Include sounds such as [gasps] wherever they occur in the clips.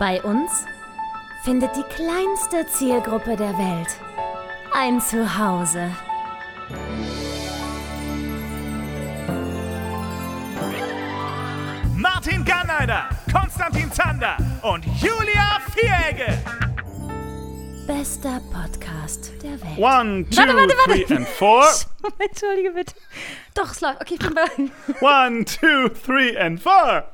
Bei uns findet die kleinste Zielgruppe der Welt ein Zuhause. Martin Garneider, Konstantin Zander und Julia Vieregge. Bester Podcast der Welt. One, two, Warte, warte, warte. three and four. [laughs] Entschuldige bitte. Doch, es läuft. Okay, ich bin bei. One, two, three and four.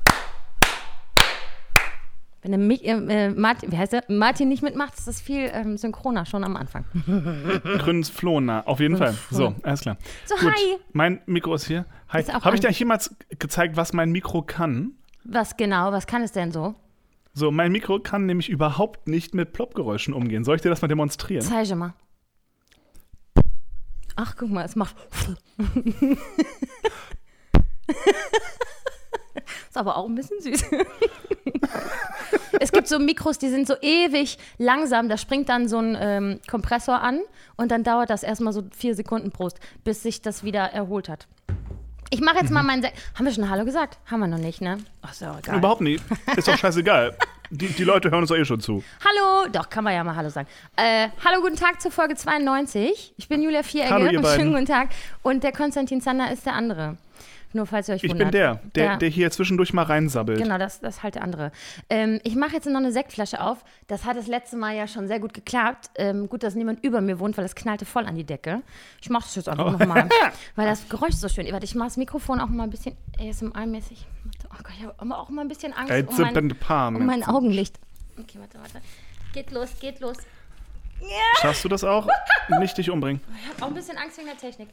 Wenn der Mi- äh, äh, Martin, wie heißt der? Martin nicht mitmacht, ist das viel ähm, synchroner schon am Anfang. [laughs] Flohner, auf jeden Fall. So, alles klar. So, Gut, hi. mein Mikro ist hier. Hi. Ist auch Habe ich dir eigentlich jemals gezeigt, was mein Mikro kann? Was genau? Was kann es denn so? So, mein Mikro kann nämlich überhaupt nicht mit Ploppgeräuschen umgehen. Soll ich dir das mal demonstrieren? Zeige mal. Ach, guck mal, es macht. [laughs] ist aber auch ein bisschen süß. [laughs] es gibt so Mikros, die sind so ewig langsam. Da springt dann so ein ähm, Kompressor an und dann dauert das erstmal so vier Sekunden Prost, bis sich das wieder erholt hat. Ich mache jetzt mal meinen. Se Haben wir schon Hallo gesagt? Haben wir noch nicht, ne? Ach so, egal. Überhaupt nicht. Ist doch scheißegal. [laughs] Die, die Leute hören uns doch eh schon zu. Hallo, doch, kann man ja mal Hallo sagen. Äh, hallo, guten Tag zur Folge 92. Ich bin Julia Vieregge Hallo, ihr [laughs] und beiden. schönen guten Tag. Und der Konstantin Zander ist der andere. Nur falls ihr euch Ich wundert. bin der, der, der hier zwischendurch mal reinsabbelt. Genau, das, das ist halt der andere. Ähm, ich mache jetzt noch eine Sektflasche auf. Das hat das letzte Mal ja schon sehr gut geklappt. Ähm, gut, dass niemand über mir wohnt, weil es knallte voll an die Decke. Ich mache das jetzt einfach Oh. nochmal, [laughs] weil das Geräusch ist so schön. Warte, ich mache das Mikrofon auch mal ein bisschen ASMR-mäßig. Oh Gott, ich habe auch mal ein bisschen Angst um mein, Palm. um mein Augenlicht. Okay, warte, warte. Geht los, geht los. Schaffst du das auch? [laughs] nicht dich umbringen. Ich habe auch ein bisschen Angst wegen der Technik.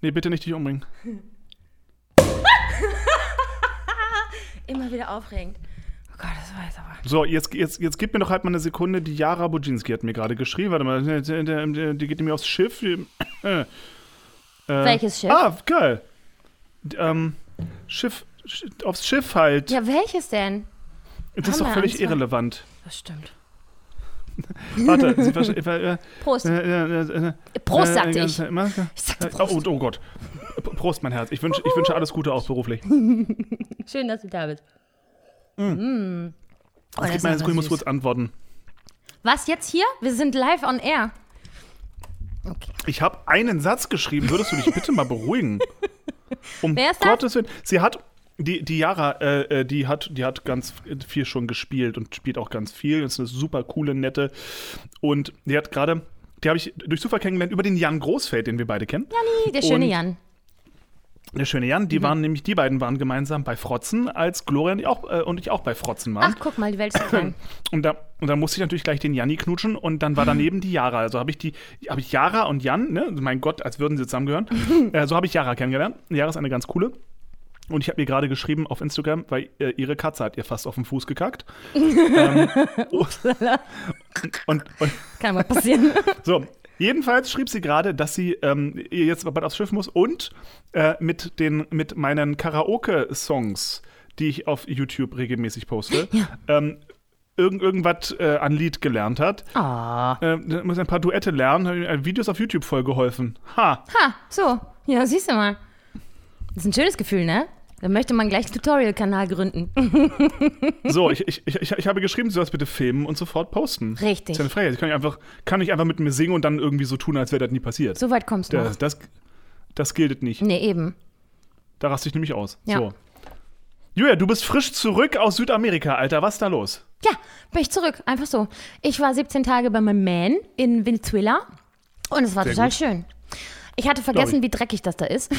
Nee, bitte nicht dich umbringen. [laughs] [laughs] Immer wieder aufregend. Oh Gott, das war jetzt aber. So, jetzt, jetzt, jetzt gib mir doch halt mal eine Sekunde. Die Jara Budzinski hat mir gerade geschrieben. Warte mal, die, geht nämlich aufs Schiff. Äh, äh, Welches Schiff? Ah, geil. Ähm, Schiff, Sch- aufs Schiff halt. Ja, welches denn? das ist doch völlig irrelevant. Das stimmt. Warte, sie äh, äh, [laughs] Prost. äh, äh, äh, Prost, sagte ich. Ich sagte äh, Prost. Oh, oh Gott. Prost, mein Herz. Ich wünsche ich wünsche alles Gute auch beruflich. Schön, dass du da bist. Mm. Oh, das Gib ist mal eine aber Sekunde, ich muss kurz antworten. Was jetzt hier? Wir sind live on air. Okay. Ich habe einen Satz geschrieben. Würdest du dich bitte mal beruhigen? [laughs] Um Wer ist das? Gottes Willen. Sie hat, die, die Yara, äh, äh, die, hat, die hat ganz viel schon gespielt und spielt auch ganz viel. Ist eine super coole, nette. Und die hat gerade, die habe ich durch Zufall kennengelernt über den Jan Großfeld, den wir beide kennen. Janni, der schöne Und- Jan. Der schöne Jan, Mhm. die waren nämlich, die beiden waren gemeinsam bei Frotzen, als Gloria und ich auch, äh, und ich auch bei Frotzen waren. Ach, guck mal, die Welt ist klein. [clears throat] Und da, und da musste ich natürlich gleich den Janni knutschen und dann war [clears throat] daneben die Jara. Also habe ich die, habe ich Jara und Jan, ne? Mein Gott, als würden sie zusammengehören. [laughs] äh, so habe ich Jara kennengelernt. Jara ist eine ganz coole. Und ich habe ihr gerade geschrieben auf Instagram, weil äh, ihre Katze hat ihr fast auf den Fuß gekackt. [laughs] ähm, [laughs] und, und Kann mal passieren. so, jedenfalls schrieb sie gerade, dass sie ähm, jetzt bald aufs Schiff muss und äh, mit, den, mit meinen Karaoke-Songs, die ich auf YouTube regelmäßig poste, ähm, irgend, irgendwas äh, an Lied gelernt hat. Ah. Äh, da muss ein paar Duette lernen, Videos auf YouTube voll geholfen. Ha! Ha, so. Ja, siehst du mal. Das ist ein schönes Gefühl, ne? Da möchte man gleich einen Tutorial-Kanal gründen. [laughs] So, ich, ich, ich, ich habe geschrieben, du sollst bitte filmen und sofort posten. Richtig. Das ist eine Freiheit. Ich kann nicht einfach, kann nicht einfach mit mir singen und dann irgendwie so tun, als wäre das nie passiert. So weit kommst du. Das, das, das gilt nicht. Nee, eben. Da raste ich nämlich aus. Ja. So. Julia, du bist frisch zurück aus Südamerika, Alter. Was ist da los? Ja, bin ich zurück. Einfach so. Ich war 17 Tage bei meinem Man in Venezuela und es war Sehr total gut. schön. Ich hatte vergessen, ich. wie dreckig das da ist.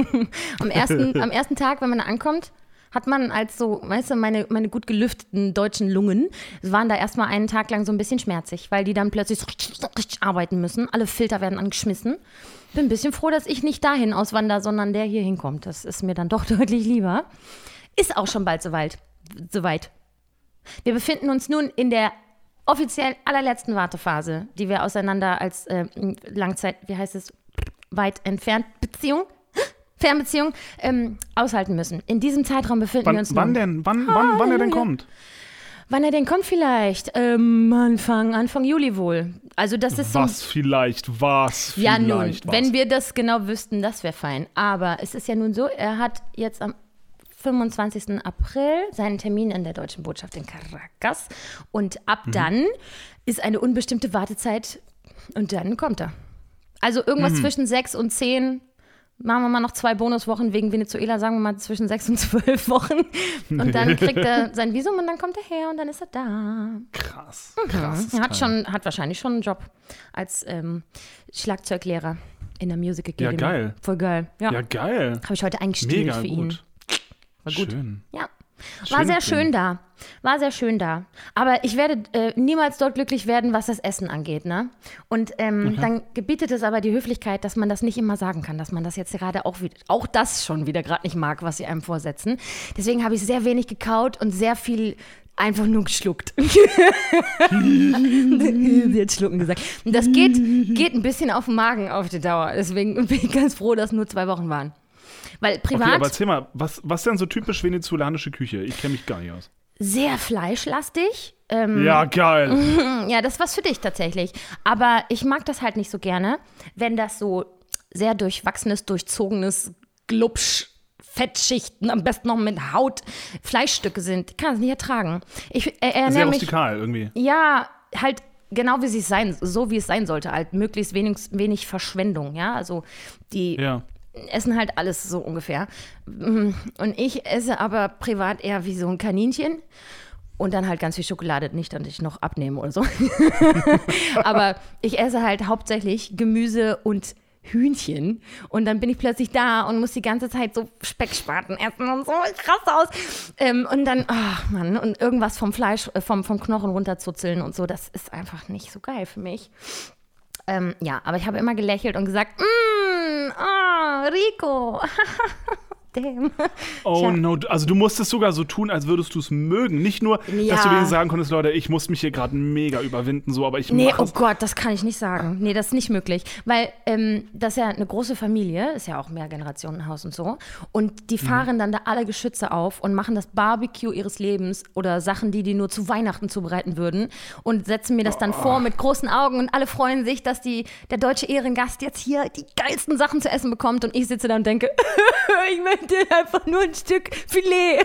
[laughs] am, ersten, am ersten Tag, wenn man da ankommt, hat man als so, weißt du, meine, meine gut gelüfteten deutschen Lungen waren da erstmal einen Tag lang so ein bisschen schmerzig, weil die dann plötzlich so arbeiten müssen. Alle Filter werden angeschmissen. Bin ein bisschen froh, dass ich nicht dahin auswandere, sondern der hier hinkommt. Das ist mir dann doch [laughs] deutlich lieber. Ist auch schon bald soweit. Soweit. Wir befinden uns nun in der offiziell allerletzten Wartephase, die wir auseinander als äh, Langzeit, wie heißt es, weit entfernt Beziehung, [gasps] Fernbeziehung ähm, aushalten müssen. In diesem Zeitraum befinden wir Wann, uns wann nun. denn? Wann, wann, wann er denn kommt? Wann er denn kommt vielleicht? Ähm, Anfang, Anfang Juli wohl. Also das ist so Was vielleicht, was Ja, vielleicht, nun, was. wenn wir das genau wüssten, das wäre fein. Aber es ist ja nun so, er hat jetzt am 25. April seinen Termin in der Deutschen Botschaft in Caracas. Und ab Mhm. dann ist eine unbestimmte Wartezeit und dann kommt er. Also irgendwas Mhm. zwischen sechs und zehn. Machen wir mal noch zwei Bonuswochen wegen Venezuela, sagen wir mal zwischen sechs und zwölf Wochen. [laughs] Und dann kriegt er sein Visum und dann kommt er her und dann ist er da. Krass. Krass. Er hat, schon, hat wahrscheinlich schon einen Job als ähm, Schlagzeuglehrer in der Music Academy. Ja, geil. Voll geil. Ja, Ja, geil. habe ich heute eingestellt Mega für ihn. gut. War gut. Schön. Ja. War Schön sehr Film. schön da. War sehr schön da. Aber ich werde äh, niemals dort glücklich werden, was das Essen angeht. Ne? Und ähm, dann gebietet es aber die Höflichkeit, dass man das nicht immer sagen kann, dass man das jetzt gerade auch wieder, auch das schon wieder gerade nicht mag, was sie einem vorsetzen. Deswegen habe ich sehr wenig gekaut und sehr viel einfach nur geschluckt. [laughs] Hat schlucken gesagt. Und das geht, geht ein bisschen auf den Magen auf die Dauer. Deswegen bin ich ganz froh, dass nur zwei Wochen waren. Weil privat Okay, aber erzähl mal, was, was ist denn so typisch venezolanische Küche? Ich kenne mich gar nicht aus. sehr fleischlastig. Ähm, Ja, geil. [laughs] Ja, das ist was für dich tatsächlich. Aber ich mag das halt nicht so gerne, wenn das so sehr durchwachsenes, durchzogenes Glubsch. Fettschichten, am besten noch mit Haut, Fleischstücke sind. Ich kann es nicht ertragen. Ich äh, Sehr ernähre mich. rustikal irgendwie. Ja, halt genau wie es sein, so wie es sein sollte, halt möglichst wenig, wenig Verschwendung, ja. Also die Ja. Essen halt alles so ungefähr. Mm, Und ich esse aber privat eher wie so ein Kaninchen. Und dann halt ganz viel Schokolade, nicht, dass ich noch abnehme oder so. [laughs] aber ich esse halt hauptsächlich Gemüse und Hühnchen. Und dann bin ich plötzlich da und muss die ganze Zeit so Speckspaten essen und so. Raste aus. Ähm, und dann, ach Mann, und irgendwas vom Fleisch, äh, vom, vom Knochen runterzuzeln und so, das ist einfach nicht so geil für mich. Ähm, ja, aber ich habe immer gelächelt und gesagt, mmm, oh, Rico. [laughs] Damn. Oh no, also du musstest sogar so tun, als würdest du es mögen. Nicht nur, dass Ja. du wenigstens sagen konntest, Leute, ich muss mich hier gerade mega überwinden, so, aber ich Nee, oh. Gott, das kann ich nicht sagen. Nee, das ist nicht möglich. Weil ähm, das ist ja eine große Familie, ist ja auch Mehrgenerationenhaus und so. Und die fahren dann da alle Geschütze auf und machen das Barbecue ihres Lebens oder Sachen, die die nur zu Weihnachten zubereiten würden und setzen mir das dann vor mit großen Augen und alle freuen sich, dass die, der deutsche Ehrengast jetzt hier die geilsten Sachen zu essen bekommt und ich sitze da und denke, [laughs] ich möchte einfach nur ein Stück Filet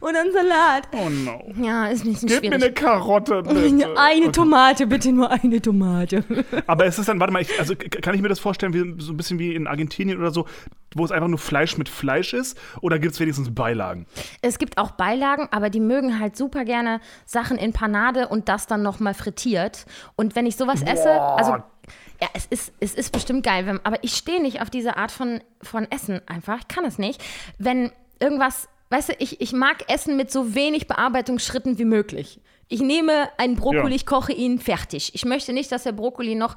und einen Salat. Oh no. Ja, ist nicht so Gib mir schwierig. eine Karotte, bitte. [laughs] Eine. Tomate, bitte nur eine Tomate. Aber es ist dann, warte mal, ich, also kann ich mir das vorstellen, wie, so ein bisschen wie in Argentinien oder so, wo es einfach nur Fleisch mit Fleisch ist? Oder gibt es wenigstens Beilagen? Es gibt auch Beilagen, aber die mögen halt super gerne Sachen in Panade und das dann nochmal frittiert. Und wenn ich sowas esse, also ja, es ist, es ist bestimmt geil, wenn, aber ich stehe nicht auf diese Art von, von Essen einfach. Ich kann es nicht. Wenn irgendwas, weißt du, ich, ich mag Essen mit so wenig Bearbeitungsschritten wie möglich. Ich nehme einen Brokkoli, Ja. ich koche ihn fertig. Ich möchte nicht, dass der Brokkoli noch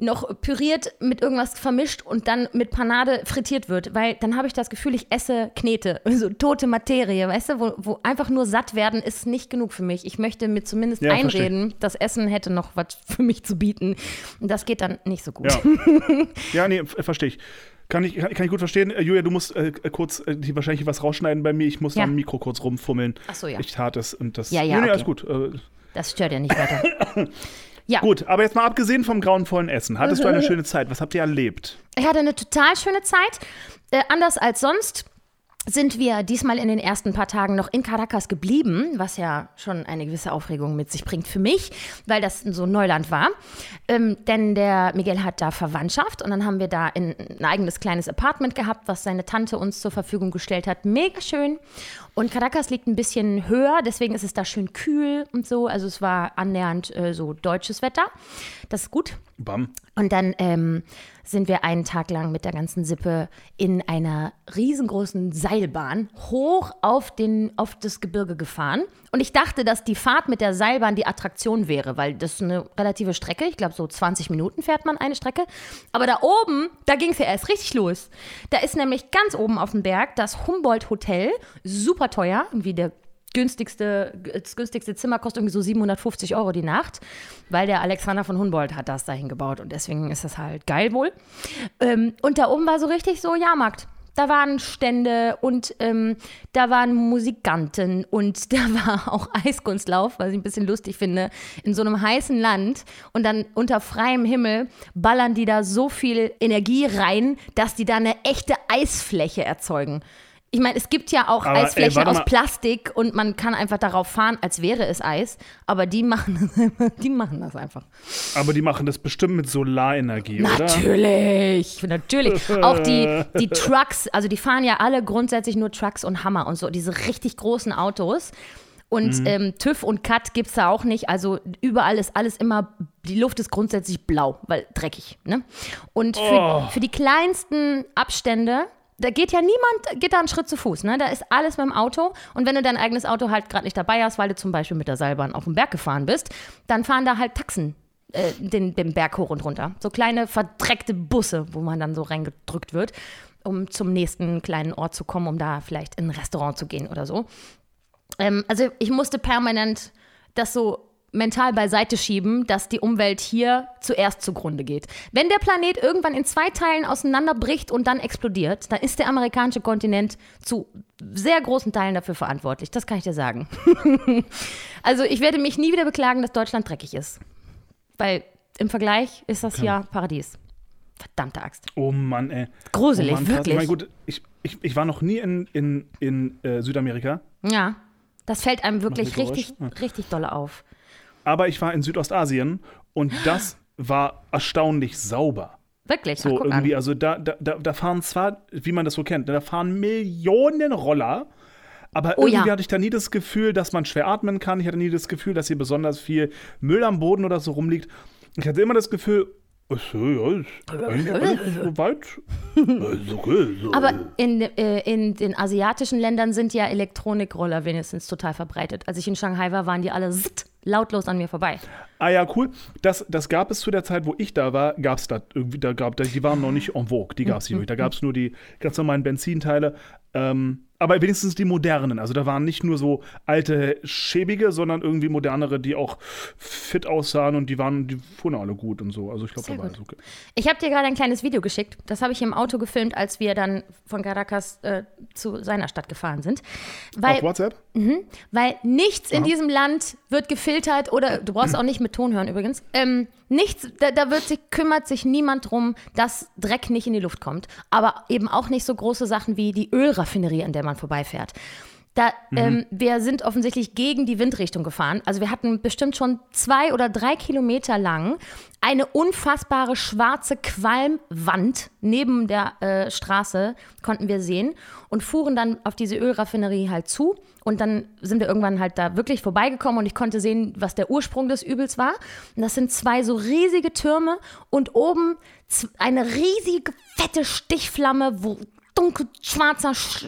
noch püriert mit irgendwas vermischt und dann mit Panade frittiert wird, weil dann habe ich das Gefühl, ich esse Knete, [laughs] so tote Materie, weißt du, wo, wo einfach nur satt werden ist nicht genug für mich. Ich möchte mir zumindest Ja, verstehe. einreden, das Essen hätte noch was für mich zu bieten. Und das geht dann nicht so gut. Ja. [laughs] ja, nee, verstehe ich. Kann ich, kann, ich gut verstehen. Äh, Julia, du musst äh, kurz äh, hier wahrscheinlich was rausschneiden bei mir. Ich muss Ja. am Mikro kurz rumfummeln. Ach so, ja. Ich tat es und das. Ja, ja, Nee, nee, okay. alles gut. Äh, Das stört ja nicht weiter. [laughs] Ja, gut, aber jetzt mal abgesehen vom grauenvollen Essen. Hattest du eine [laughs] schöne Zeit? Was habt ihr erlebt? Ich hatte eine total schöne Zeit. Äh, anders als sonst sind wir diesmal in den ersten paar Tagen noch in Caracas geblieben, was ja schon eine gewisse Aufregung mit sich bringt für mich, weil das so Neuland war. Ähm, denn der Miguel hat da Verwandtschaft und dann haben wir da ein, ein eigenes kleines Apartment gehabt, was seine Tante uns zur Verfügung gestellt hat. Mega schön. Und Caracas liegt ein bisschen höher, deswegen ist es da schön kühl und so. Also es war annähernd äh, so deutsches Wetter. Das ist gut. Bam. Und dann ähm, sind wir einen Tag lang mit der ganzen Sippe in einer riesengroßen Seilbahn hoch auf, den, auf das Gebirge gefahren. Und ich dachte, dass die Fahrt mit der Seilbahn die Attraktion wäre, weil das ist eine relative Strecke. Ich glaube, so 20 Minuten fährt man eine Strecke. Aber da oben, da ging es ja erst richtig los. Da ist nämlich ganz oben auf dem Berg das Humboldt Hotel, super teuer, irgendwie der günstigste, das günstigste Zimmer kostet irgendwie so 750 Euro die Nacht, weil der Alexander von Humboldt hat das dahin gebaut und deswegen ist das halt geil wohl. Ähm, und da oben war so richtig so Jahrmarkt. Da waren Stände und ähm, da waren Musikanten und [laughs] da war auch Eiskunstlauf, was ich ein bisschen lustig finde, in so einem heißen Land und dann unter freiem Himmel ballern die da so viel Energie rein, dass die da eine echte Eisfläche erzeugen. Ich meine, es gibt ja auch Aber, ey, Eisflächen warte aus. Plastik und man kann einfach darauf fahren, als wäre es Eis. Aber die machen das einfach. Die machen das einfach. Aber die machen das bestimmt mit Solarenergie, oder? Natürlich, natürlich. Auch die, [laughs] die Trucks, also die fahren ja alle grundsätzlich nur Trucks und Hammer und so, diese richtig großen Autos. Und Mhm. ähm, TÜV und Cut gibt es da auch nicht. Also überall ist alles immer, die Luft ist grundsätzlich blau, weil dreckig. Ne? Und für, Oh. für die kleinsten Abstände, da geht ja niemand, geht da einen Schritt zu Fuß. Ne? Da ist alles mit dem Auto. Und wenn du dein eigenes Auto halt gerade nicht dabei hast, weil du zum Beispiel mit der Seilbahn auf den Berg gefahren bist, dann fahren da halt Taxen äh, den, den Berg hoch und runter. So kleine verdreckte Busse, wo man dann so reingedrückt wird, um zum nächsten kleinen Ort zu kommen, um da vielleicht in ein Restaurant zu gehen oder so. Ähm, also ich musste permanent das so mental beiseite schieben, dass die Umwelt hier zuerst zugrunde geht. Wenn der Planet irgendwann in zwei Teilen auseinanderbricht und dann explodiert, dann ist der amerikanische Kontinent zu sehr großen Teilen dafür verantwortlich. Das kann ich dir sagen. [laughs] also ich werde mich nie wieder beklagen, dass Deutschland dreckig ist. Weil im Vergleich ist das ja Paradies. Verdammte Axt. Oh Mann, ey. Gruselig, oh Mann, wirklich. Ich meine, gut, ich, ich, ich war noch nie in, in, in äh, Südamerika, Ja, das fällt einem wirklich richtig, richtig dolle auf. Aber ich war in Südostasien und das war erstaunlich sauber. Wirklich. So Ach, irgendwie, an. also da, da, da fahren zwar, wie man das so kennt, da fahren Millionen Roller, aber Oh irgendwie ja. hatte ich da nie das Gefühl, dass man schwer atmen kann. Ich hatte nie das Gefühl, dass hier besonders viel Müll am Boden oder so rumliegt. Ich hatte immer das Gefühl. Aber in, äh, in den asiatischen Ländern sind ja Elektronikroller wenigstens total verbreitet. Als ich in Shanghai war, waren die alle zitt, lautlos an mir vorbei. Ah ja, cool. Das, das gab es zu der Zeit, wo ich da war, gab es da irgendwie, da gab, die waren noch nicht en vogue, die gab es nicht. Da gab es nur die ganz normalen Benzinteile. Ähm, aber wenigstens die modernen. Also da waren nicht nur so alte, schäbige, sondern irgendwie modernere, die auch fit aussahen und die waren, die fuhren alle gut und so. Also ich glaube, da war alles okay. Ich habe dir gerade ein kleines Video geschickt. Das habe ich im Auto gefilmt, als wir dann von Caracas äh, zu seiner Stadt gefahren sind. Weil, Auf WhatsApp? weil nichts in diesem Land wird gefiltert oder du brauchst [clears throat] auch nicht mit Ton hören übrigens. Ähm, nichts, da, da wird sich, kümmert sich niemand drum, dass Dreck nicht in die Luft kommt. Aber eben auch nicht so große Sachen wie die Ölraffinerie, an der man vorbeifährt. Da, ähm, wir sind offensichtlich gegen die Windrichtung gefahren. Also wir hatten bestimmt schon zwei oder drei Kilometer lang eine unfassbare schwarze Qualmwand neben der äh, Straße, konnten wir sehen, und fuhren dann auf diese Ölraffinerie halt zu. Und dann sind wir irgendwann halt da wirklich vorbeigekommen und ich konnte sehen, was der Ursprung des Übels war. Und das sind zwei so riesige Türme und oben eine riesige, fette Stichflamme, wo dunkel schwarzer Sch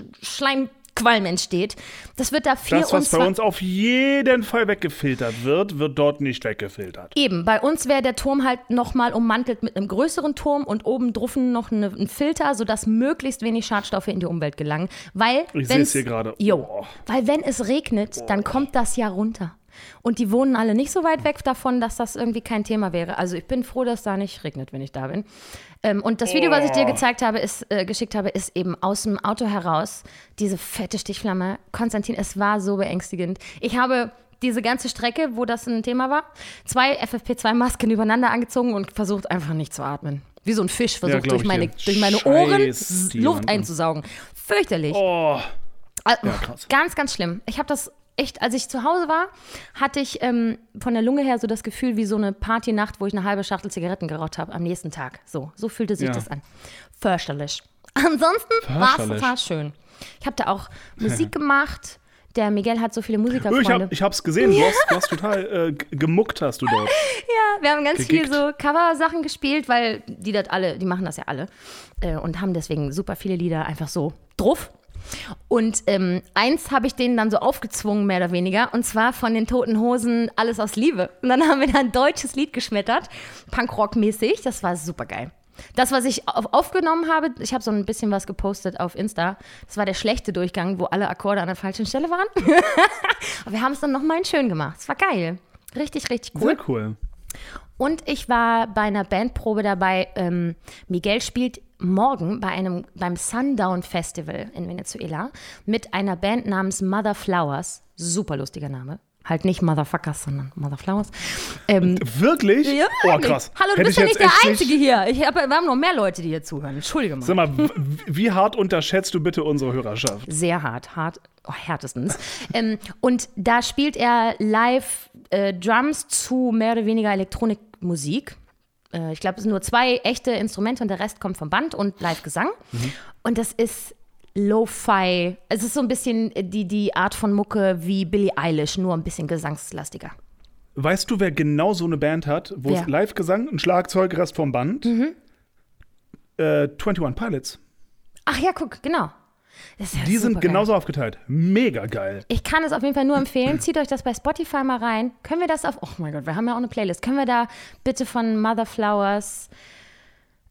Schleimqualm entsteht. Das wird da Das, was 24 bei uns auf jeden Fall weggefiltert wird, wird dort nicht weggefiltert. Eben, bei uns wäre der Turm halt nochmal ummantelt mit einem größeren Turm und oben druffen noch eine, ein Filter, sodass möglichst wenig Schadstoffe in die Umwelt gelangen. Weil, Ich sehe es hier gerade. Jo, Oh. weil wenn es regnet, dann kommt das ja runter. Und die wohnen alle nicht so weit weg davon, dass das irgendwie kein Thema wäre. Also ich bin froh, dass da nicht regnet, wenn ich da bin. Ähm, und das Video, was ich dir gezeigt habe, ist, äh, geschickt habe, ist eben aus dem Auto heraus diese fette Stichflamme. Konstantin, es war so beängstigend. Ich habe diese ganze Strecke, wo das ein Thema war, zwei FFP2-Masken übereinander angezogen und versucht einfach nicht zu atmen. Wie so ein Fisch versucht glaub durch meine, durch meine Ohren Luft einzusaugen. Fürchterlich. Oh, Ah, Ja. Ganz, ganz schlimm. Ich habe das echt, als ich zu Hause war, hatte ich ähm, von der Lunge her so das Gefühl wie so eine Partynacht, wo ich eine halbe Schachtel Zigaretten geraucht habe am nächsten Tag. So, so fühlte sich Ja. das an. Fürchterlich. [laughs] Ansonsten war es total schön. Ich habe da auch [laughs] Musik gemacht. Der Miguel hat so viele ich, Musikerfreunde. hab, ich hab's gesehen. Du [laughs] hast, du hast total äh, gemuckt, hast du dort. Ja, wir haben ganz viel Gegickt. so Cover-Sachen gespielt, weil die das alle, die machen das ja alle äh, und haben deswegen super viele Lieder einfach so drauf. Und ähm, eins habe ich denen dann so aufgezwungen, mehr oder weniger, und zwar von den Toten Hosen Alles aus Liebe. Und dann haben wir da ein deutsches Lied geschmettert, Punkrock-mäßig. Das war super geil. Das, was ich auf, aufgenommen habe, ich habe so ein bisschen was gepostet auf Insta. Das war der schlechte Durchgang, wo alle Akkorde an der falschen Stelle waren. [laughs] Aber wir haben es dann nochmal schön gemacht. Es war geil. Richtig, richtig cool. Sehr cool. Und ich war bei einer Bandprobe dabei. Ähm, Miguel spielt morgen bei einem, beim Sundown Festival in Venezuela mit einer Band namens Mother Flowers. Super lustiger Name. Halt nicht Motherfuckers, sondern Motherflowers. Ähm, Wirklich? ja, oh, krass. Hallo, du Hätte bist ja nicht der Einzige hier. Ich hab, wir haben noch mehr Leute, die hier zuhören. Entschuldige mal. Sag mal, wie hart unterschätzt du bitte unsere Hörerschaft? Sehr hart, hart, oh, härtestens. ähm, und da spielt er live äh, Drums zu mehr oder weniger Elektronikmusik. Äh, ich glaube, es sind nur zwei echte Instrumente und der Rest kommt vom Band und Live-Gesang. Und das ist Lo-Fi. Es ist so ein bisschen die, die Art von Mucke wie Billie Eilish, nur ein bisschen gesangslastiger. Weißt du, wer genau so eine Band hat, wo es Live-Gesang, ein Schlagzeug, Rest vom Band? Mhm. Äh, 21 Pilots. Ach ja, guck, genau. Ja Die sind genauso aufgeteilt. Mega geil. Ich kann es auf jeden Fall nur empfehlen. [clears throat] Zieht euch das bei Spotify mal rein. Können wir das auf. Oh mein Gott, wir haben ja auch eine Playlist. Können wir da bitte von Mother Flowers.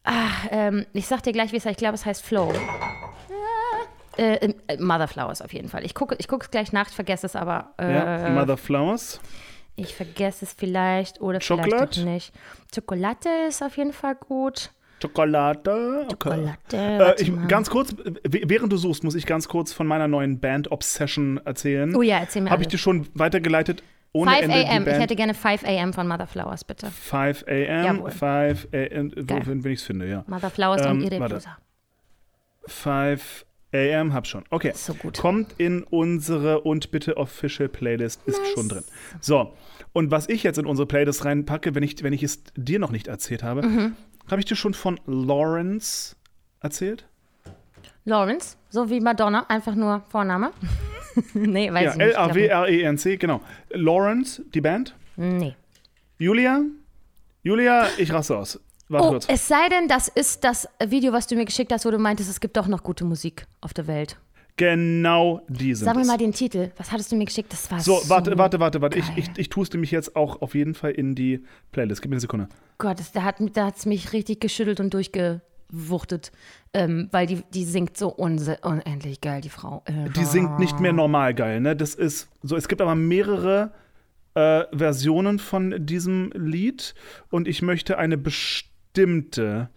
Ah, ähm, ich sag dir gleich, wie es heißt. Ich glaube, es heißt Flow. Ah, Äh, äh, Mother Flowers auf jeden Fall. Ich gucke ich es gleich nach, ich vergesse es aber. Äh, Ja, Mother Flowers. Ich vergesse es vielleicht oder Schokolade? vielleicht auch nicht. Schokolade ist auf jeden Fall gut. Schokolade. Okay. Schokolade, Äh, ich, ganz kurz, während du suchst, muss ich ganz kurz von meiner neuen Band Obsession erzählen. Oh ja, erzähl mir Habe ich dir schon weitergeleitet? Ohne 5 Ende die a.m. Ich hätte gerne 5 a.m. von Mother Flowers, bitte. 5 a.m. Jawohl. 5 a.m. Wo, wenn ich es finde, ja. Mother Flowers Ähm, und ihre warte. Blusa. 5 a.m. hab schon. Okay. So gut. Kommt in unsere und bitte Official Playlist, ist schon drin. So, und was ich jetzt in unsere Playlist reinpacke, wenn ich, wenn ich es dir noch nicht erzählt habe, Mhm. Habe ich dir schon von Lawrence erzählt? Lawrence, so wie Madonna, einfach nur Vorname. [laughs] nee, weiß Ja, ich nicht. L-A-W-R-E-N-C, genau. Lawrence, die Band. Nee. Julia? Julia, ich raste aus. Warte Oh, kurz. es sei denn, das ist das Video, was du mir geschickt hast, wo du meintest, es gibt doch noch gute Musik auf der Welt. Genau die sind Sag mir es. mal den Titel. Was hattest du mir geschickt? Das war So, so warte, warte, warte, warte. Ich, geil. ich, ich tue es nämlich jetzt auch auf jeden Fall in die Playlist. Gib mir eine Sekunde. Gott, das, da hat da hat's mich richtig geschüttelt und durchgewuchtet, ähm, weil die, die singt so unendlich geil, die Frau. Äh, Die singt nicht mehr normal geil, ne? Das ist so, es gibt aber mehrere äh, Versionen von diesem Lied und ich möchte eine bestimmte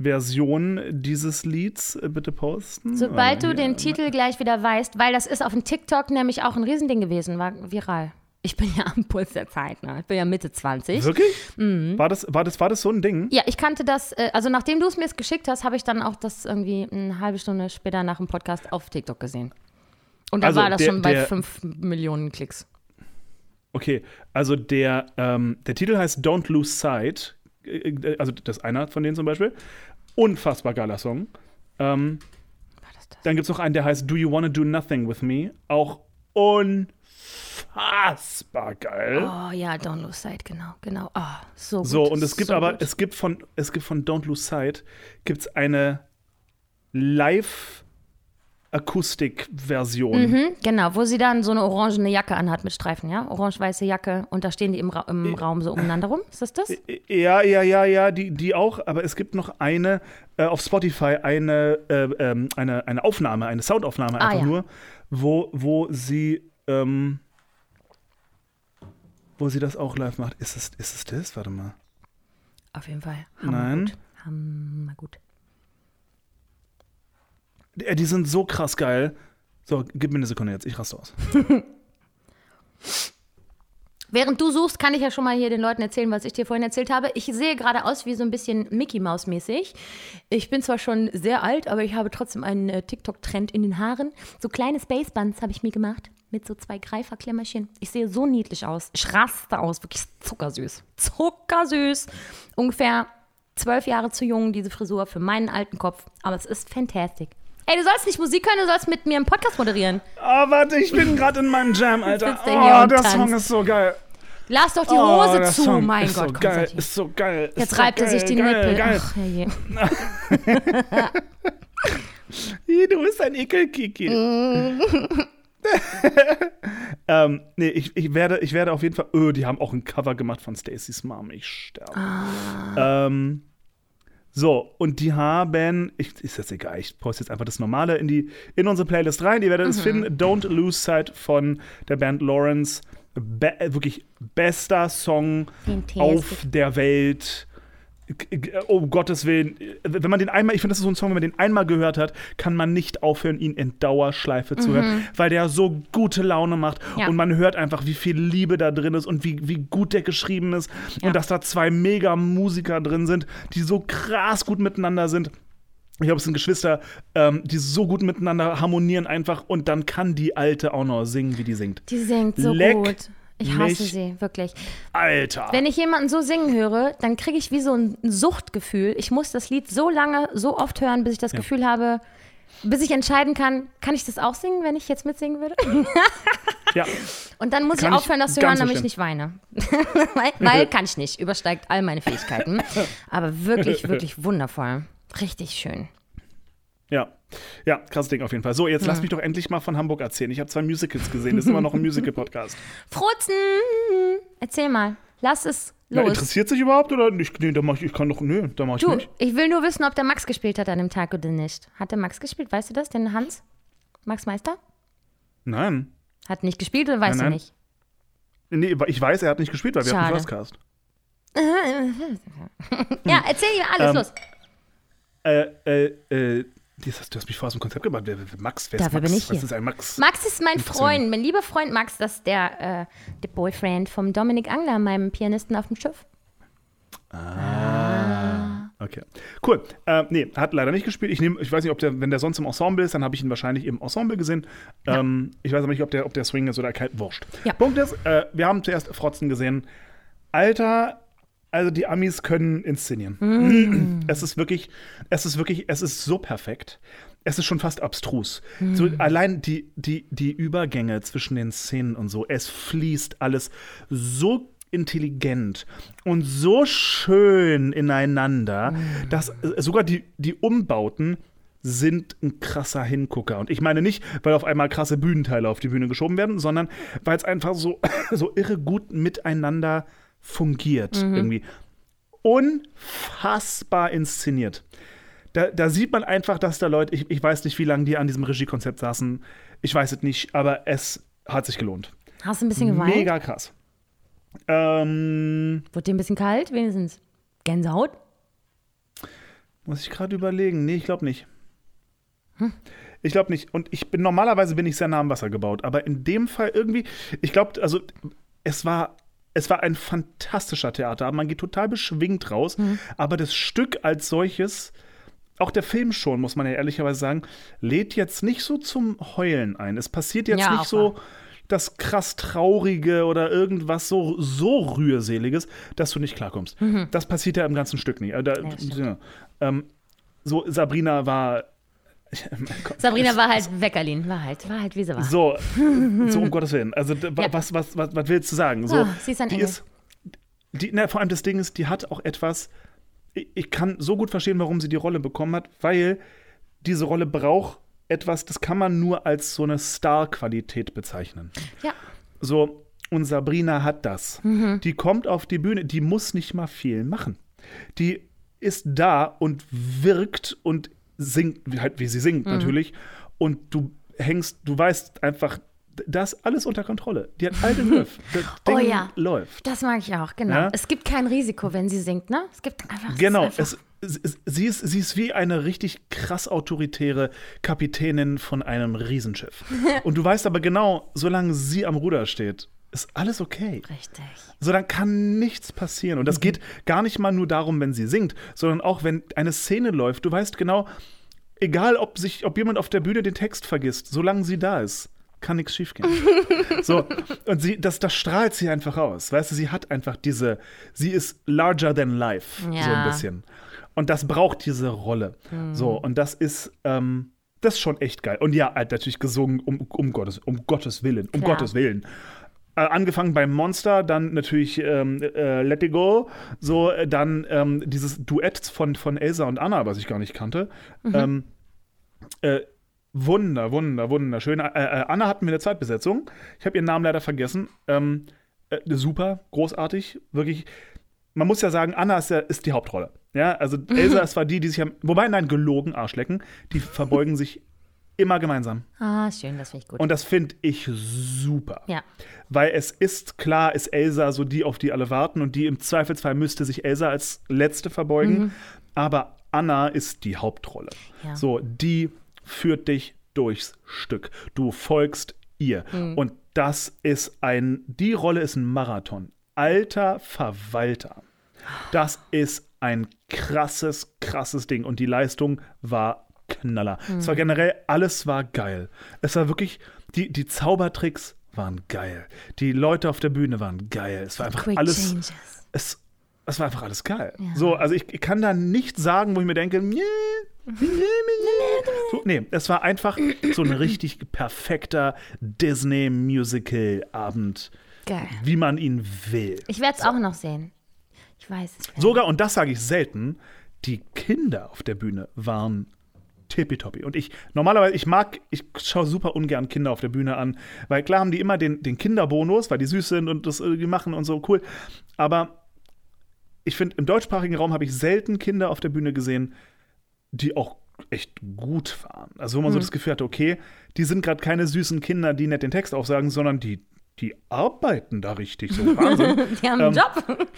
Version dieses Lieds äh, bitte posten. Sobald du den Titel gleich wieder weißt, weil das ist auf dem TikTok nämlich auch ein Riesending gewesen, war viral. Ich bin ja am Puls der Zeit, ne? Ich bin ja Mitte 20. Wirklich? Mhm. War, das, war, das, war das so ein Ding? Ja, ich kannte das, äh, also nachdem du es mir jetzt geschickt hast, habe ich dann auch das irgendwie eine halbe Stunde später nach dem Podcast auf TikTok gesehen. Und da Also war das der- schon bei der- 5 Millionen Klicks. Okay, also der, ähm, der Titel heißt Don't Lose Sight. Äh, Also das ist einer von denen zum Beispiel. Unfassbar geiler Song. Ähm, das das? dann gibt es noch einen, der heißt Do You Wanna Do Nothing With Me? Auch unfassbar geil. Oh ja, Don't Lose Sight, genau, genau. Oh, so gut. so, und es gibt so aber, gut. es gibt von, es gibt von Don't Lose Sight, gibt's eine Live- Akustik-Version. Mhm, genau, wo sie dann so eine orangene Jacke anhat mit Streifen, ja? Orange-weiße Jacke und da stehen die im, Ra im Raum so umeinander rum. Ist das das? Ja, ja, ja, ja, die, die auch, aber es gibt noch eine äh, auf Spotify, eine, äh, ähm, eine, eine Aufnahme, eine Soundaufnahme Ah, einfach ja. nur, wo, wo sie ähm, wo sie das auch live macht. Ist es, ist es das? Warte mal. Auf jeden Fall. Nein. Gut. Hammer gut. Ja, die sind so krass geil. So, gib mir eine Sekunde jetzt, ich raste aus. [laughs] Während du suchst, kann ich ja schon mal hier den Leuten erzählen, was ich dir vorhin erzählt habe. Ich sehe gerade aus wie so ein bisschen Mickey Mouse mäßig. Ich bin zwar schon sehr alt, aber ich habe trotzdem einen äh, TikTok-Trend in den Haaren. So kleine Spacebuns habe ich mir gemacht mit so zwei Greiferklemmerchen. Ich sehe so niedlich aus. Ich raste aus, wirklich zuckersüß. Zuckersüß. Ungefähr zwölf Jahre zu jung, diese Frisur für meinen alten Kopf. Aber es ist fantastic. Ey, du sollst nicht Musik hören, du sollst mit mir einen Podcast moderieren. Oh, warte, ich bin gerade in meinem Jam, Alter. er Oh, der tanzt. Song ist so geil. Lass doch die Oh, Hose zu, Song mein ist Gott. so geil, ist so geil. Jetzt so reibt er geil, sich die geil, Nippel. Geil. Ach, herrje. Du bist ein Ekelkiki. [laughs] ähm, nee, ich, ich, werde, ich werde auf jeden Fall. Öh, die haben auch ein Cover gemacht von Stacey's Mom. Ich sterbe. Ah. Ähm, so, und die haben. Ich, ist jetzt egal, ich poste jetzt einfach das Normale in, die, in unsere Playlist rein. Ihr werdet Mhm. es finden. Don't Lose Sight von der Band Lawrence. Be wirklich bester Song auf der Welt. Um Gottes Willen, wenn man den einmal, ich finde, das ist so ein Song, wenn man den einmal gehört hat, kann man nicht aufhören, ihn in Dauerschleife zu hören, weil der so gute Laune macht Ja. und man hört einfach, wie viel Liebe da drin ist und wie, wie gut der geschrieben ist Ja. und dass da zwei Mega-Musiker drin sind, die so krass gut miteinander sind. Ich glaube, es sind Geschwister, ähm, die so gut miteinander harmonieren einfach und dann kann die Alte auch noch singen, wie die singt. Die singt so Leck gut. Ich hasse mich. sie, wirklich. Alter! Wenn ich jemanden so singen höre, dann kriege ich wie so ein Suchtgefühl. Ich muss das Lied so lange, so oft hören, bis ich das Gefühl habe, bis ich entscheiden kann, kann ich das auch singen, wenn ich jetzt mitsingen würde? [laughs] ja. Und dann muss Kann ich aufhören, das zu hören, damit ich nicht weine. [laughs] weil, weil [laughs] kann ich nicht, übersteigt all meine Fähigkeiten. Aber wirklich, wirklich wundervoll. Richtig schön. Ja. Ja, krasses Ding auf jeden Fall. So, jetzt lass mich doch endlich mal von Hamburg erzählen. Ich habe zwei Musicals gesehen. Das ist immer noch ein [laughs] Musical-Podcast. Frozen! Erzähl mal. Lass es los. interessiert sich überhaupt oder nicht? Nee, da mach ich, ich kann doch, nee, da mach ich du, nicht. ich will nur wissen, ob der Max gespielt hat an dem Tag oder nicht. Hat der Max gespielt? Weißt du das? Den Hans? Max Meister? Nein. Hat nicht gespielt oder weißt Nein, nein. du nicht? Nee, ich weiß, er hat nicht gespielt, weil wir hatten Schade. einen Firstcast. [laughs] Ja, erzähl mir alles Ähm, los. Äh, äh, äh, hast- du hast mich vorher aus dem Konzept wer, Max, wer ist Dafür Max? bin ich Was hier. ist ein Max? Max ist mein Freund, mein lieber Freund Max, das ist der, äh, der Boyfriend vom Dominik Angler, meinem Pianisten auf dem Schiff. Okay. Cool. Äh, nee, hat leider nicht gespielt. Ich, nehm, ich weiß nicht, ob der, wenn der sonst im Ensemble ist, dann habe ich ihn wahrscheinlich im Ensemble gesehen. Ähm, ich weiß aber nicht, ob der, ob der Swing ist oder kalt. Wurscht. Ja. Punkt ist, äh, wir haben zuerst Frotzen gesehen. Alter, also die Amis können inszenieren. Mm. Es ist wirklich, es ist wirklich, es ist so perfekt. Es ist schon fast abstrus. Mm. So, allein die, die, die Übergänge zwischen den Szenen und so, es fließt alles so intelligent und so schön ineinander, Mm. dass äh, sogar die, die Umbauten sind ein krasser Hingucker. Und ich meine nicht, weil auf einmal krasse Bühnenteile auf die Bühne geschoben werden, sondern weil es einfach so, [laughs] so irre gut miteinander fungiert irgendwie. Unfassbar inszeniert. Da, da sieht man einfach, dass da Leute, ich, ich weiß nicht, wie lange die an diesem Regiekonzept saßen, ich weiß es nicht, aber es hat sich gelohnt. Hast du ein bisschen geweint? Mega krass. Ähm, Wurde dir ein bisschen kalt, wenigstens? Gänsehaut? muss ich gerade überlegen. Nee, ich glaube nicht. Hm. Ich glaube nicht. Und ich bin normalerweise bin ich sehr nah am Wasser gebaut, aber in dem Fall irgendwie, ich glaube, also es war es war ein fantastischer Theater. Man geht total beschwingt raus, Hm. aber das Stück als solches, auch der Film schon, muss man ja ehrlicherweise sagen, lädt jetzt nicht so zum Heulen ein. Es passiert jetzt Ja, nicht so das krass Traurige oder irgendwas so, so Rührseliges, dass du nicht klarkommst. Das passiert ja im ganzen Stück nicht. Äh, Da, Mhm. stimmt. ja. ähm, so, Sabrina war. Gott. Sabrina war halt Weckerlin, war halt, war halt wie sie war. So, so um Gottes Willen. Also, Ja. was, was, was, was willst du sagen? So, Ah, sie ist ein die Engel. ist, die, na, vor allem das Ding ist, die hat auch etwas. Ich, ich kann so gut verstehen, warum sie die Rolle bekommen hat, weil diese Rolle braucht etwas, das kann man nur als so eine Star-Qualität bezeichnen. Ja. So, und Sabrina hat das. Mhm. Die kommt auf die Bühne, die muss nicht mal viel machen. Die ist da und wirkt und singt, wie- halt wie sie singt Mhm. natürlich. Und du hängst, du weißt einfach, das ist alles unter Kontrolle. Die hat all den Griff. Das Oh Ding ja. läuft. Das mag ich auch, genau. Ja? Es gibt kein Risiko, wenn sie singt, ne? Es gibt einfach. Genau, Es ist es, es, sie, ist, sie ist wie eine richtig krass autoritäre Kapitänin von einem Riesenschiff. [laughs] Und du weißt aber genau, solange sie am Ruder steht, ist alles okay. richtig. So, dann kann nichts passieren. Und das geht gar nicht mal nur darum, wenn sie singt, sondern auch, wenn eine Szene läuft. Du weißt genau, egal ob, sich, ob jemand auf der Bühne den Text vergisst, solange sie da ist, kann nichts schiefgehen. [laughs] so, und sie, das, das strahlt sie einfach aus. Weißt du, sie hat einfach diese, sie ist larger than life, so Ja. ein bisschen. Und das braucht diese Rolle. So, und das ist, ähm, das ist schon echt geil. Und ja, halt natürlich gesungen, um, um, Gottes, um Gottes Willen, um Klar. Gottes Willen. Äh, angefangen beim Monster, dann natürlich ähm, äh, Let It Go, so äh, dann ähm, dieses Duett von, von Elsa und Anna, was ich gar nicht kannte. Ähm, äh, wunder, wunder, wunderschön. Äh, äh, Anna hatten wir eine Zeitbesetzung. Ich habe ihren Namen leider vergessen. Ähm, äh, super, großartig, wirklich. Man muss ja sagen, Anna ist, ja, ist die Hauptrolle. Ja, also [laughs] Elsa ist zwar die, die sich am, wobei, nein, gelogen, Arschlecken, die verbeugen sich immer gemeinsam. Ah, schön, das finde ich gut. Und das finde ich super. ja. Weil es ist klar, ist Elsa so die, auf die alle warten und die im Zweifelsfall müsste sich Elsa als letzte verbeugen. Aber Anna ist die Hauptrolle. Ja. So, die führt dich durchs Stück. Du folgst ihr. Und das ist ein, die Rolle ist ein Marathon. Alter Verwalter. Das ist ein krasses, krasses Ding. Und die Leistung war Knaller. Es war generell, alles war geil. Es war wirklich, die, die Zaubertricks waren geil. Die Leute auf der Bühne waren geil. Es war einfach Quick alles. changes. Es, es war einfach alles geil. So, also ich, ich kann da nichts sagen, wo ich mir denke, nee, so, nee, es war einfach so ein richtig perfekter Disney-Musical-Abend, Geil. wie man ihn will. Ich werde es auch noch sehen. Ich weiß es. Sogar, und das sage ich selten, die Kinder auf der Bühne waren tippitoppi. Und ich, normalerweise, ich mag, ich schaue super ungern Kinder auf der Bühne an, weil klar haben die immer den, den Kinderbonus, weil die süß sind und das irgendwie machen und so, cool. Aber ich finde, im deutschsprachigen Raum habe ich selten Kinder auf der Bühne gesehen, die auch echt gut waren. Also wo man so das Gefühl hatte, okay, die sind gerade keine süßen Kinder, die nicht den Text aufsagen, sondern die, die arbeiten da richtig so. [laughs] Wahnsinn. Die haben einen Ähm, Job.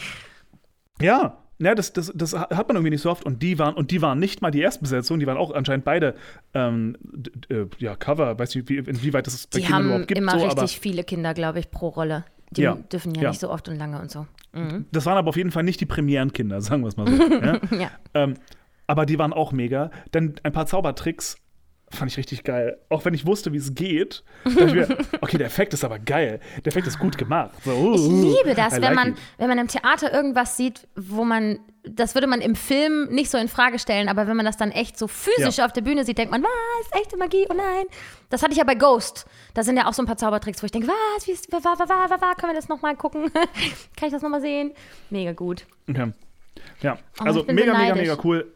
Ja, ja, das, das, das hat man irgendwie nicht so oft. Und die waren, und die waren nicht mal die Erstbesetzung, die waren auch anscheinend beide ähm, äh, ja, Cover, weiß nicht, wie, inwieweit es bei Die Kindern haben überhaupt gibt. immer so, richtig viele Kinder, glaube ich, pro Rolle. Die Ja. dürfen ja, Ja. nicht so oft und lange und so. aber das waren aber auf jeden Fall nicht die Premierenkinder, sagen wir es mal so. [laughs] ja? Ja. ähm, aber die waren auch mega. Dann ein paar Zaubertricks fand ich richtig geil. Auch wenn ich wusste, wie es geht, dachte ich mir, [laughs] okay, der Effekt ist aber geil. Der Effekt ist gut gemacht. So, uh, Ich uh, liebe das, I wenn like man, it. wenn man im Theater irgendwas sieht, wo man, das würde man im Film nicht so in Frage stellen, aber wenn man das dann echt so physisch Ja. auf der Bühne sieht, denkt man, was, echte Magie, oh nein. Das hatte ich ja bei Ghost. Da sind ja auch so ein paar Zaubertricks, wo ich denke, was, wie ist, wa, wa, wa, wa, wa, können wir das nochmal gucken? [laughs] Kann ich das nochmal sehen? Mega gut. Okay. Ja, also bin so mega, mega, mega cool.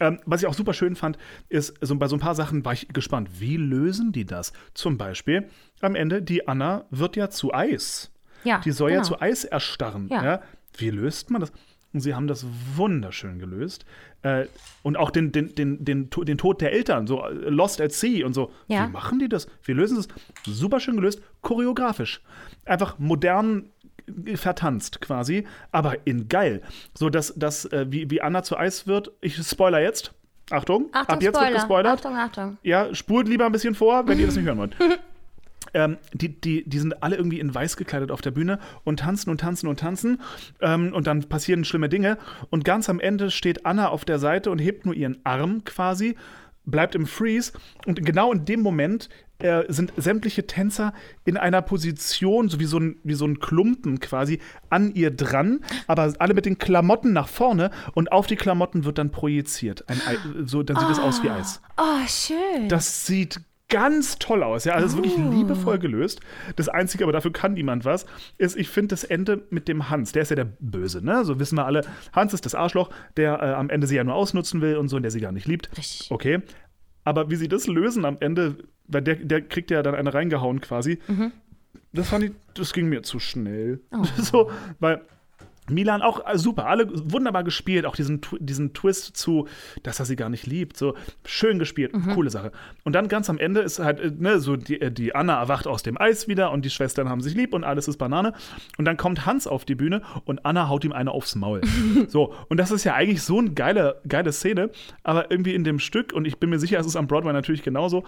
Ähm, was ich auch super schön fand, ist, so bei so ein paar Sachen war ich gespannt, wie lösen die das? Zum Beispiel am Ende, die Anna wird ja zu Eis. Ja, Die soll ja genau. zu Eis erstarren. Ja. Ja. Wie löst man das? Und sie haben das wunderschön gelöst. Äh, und auch den, den, den, den, den Tod der Eltern, so äh, Lost at Sea und so. Ja. Wie machen die das? Wie lösen sie es? Super schön gelöst, choreografisch. Einfach modern vertanzt quasi, aber in geil. So dass, dass äh, wie, wie Anna zu Eis wird, ich spoiler jetzt. Achtung, Achtung, ab jetzt Spoiler. wird gespoilert. Achtung, Achtung. Ja, spult lieber ein bisschen vor, wenn ihr das nicht hören wollt. [laughs] Ähm, die, die, die sind alle irgendwie in weiß gekleidet auf der Bühne und tanzen und tanzen und tanzen. Ähm, und dann passieren schlimme Dinge. Und ganz am Ende steht Anna auf der Seite und hebt nur ihren Arm quasi, bleibt im Freeze. Und genau in dem Moment äh, sind sämtliche Tänzer in einer Position, so wie so, ein, wie so ein Klumpen quasi, an ihr dran, aber alle mit den Klamotten nach vorne und auf die Klamotten wird dann projiziert. Ein Ei, so, dann sieht es aus wie Eis. Oh, schön. Das sieht ganz toll aus. Ja, also es ist wirklich liebevoll gelöst. Das Einzige, aber dafür kann niemand was, ist, ich finde das Ende mit dem Hans. Der ist ja der Böse, ne? So wissen wir alle. Hans ist das Arschloch, der äh, am Ende sie ja nur ausnutzen will und so und der sie gar nicht liebt. Richtig. Okay. Aber wie sie das lösen am Ende, weil der, der kriegt ja dann eine reingehauen quasi. Das fand ich, das ging mir zu schnell. [laughs] So, weil Milan auch äh, super, alle wunderbar gespielt, auch diesen, diesen Twist zu, dass er sie gar nicht liebt, so schön gespielt, coole Sache. Und dann ganz am Ende ist halt, äh, ne, so die, äh, die Anna erwacht aus dem Eis wieder und die Schwestern haben sich lieb und alles ist Banane. Und dann kommt Hans auf die Bühne und Anna haut ihm eine aufs Maul. [laughs] so, und das ist ja eigentlich so eine geile, geile Szene, aber irgendwie in dem Stück, und ich bin mir sicher, es ist am Broadway natürlich genauso,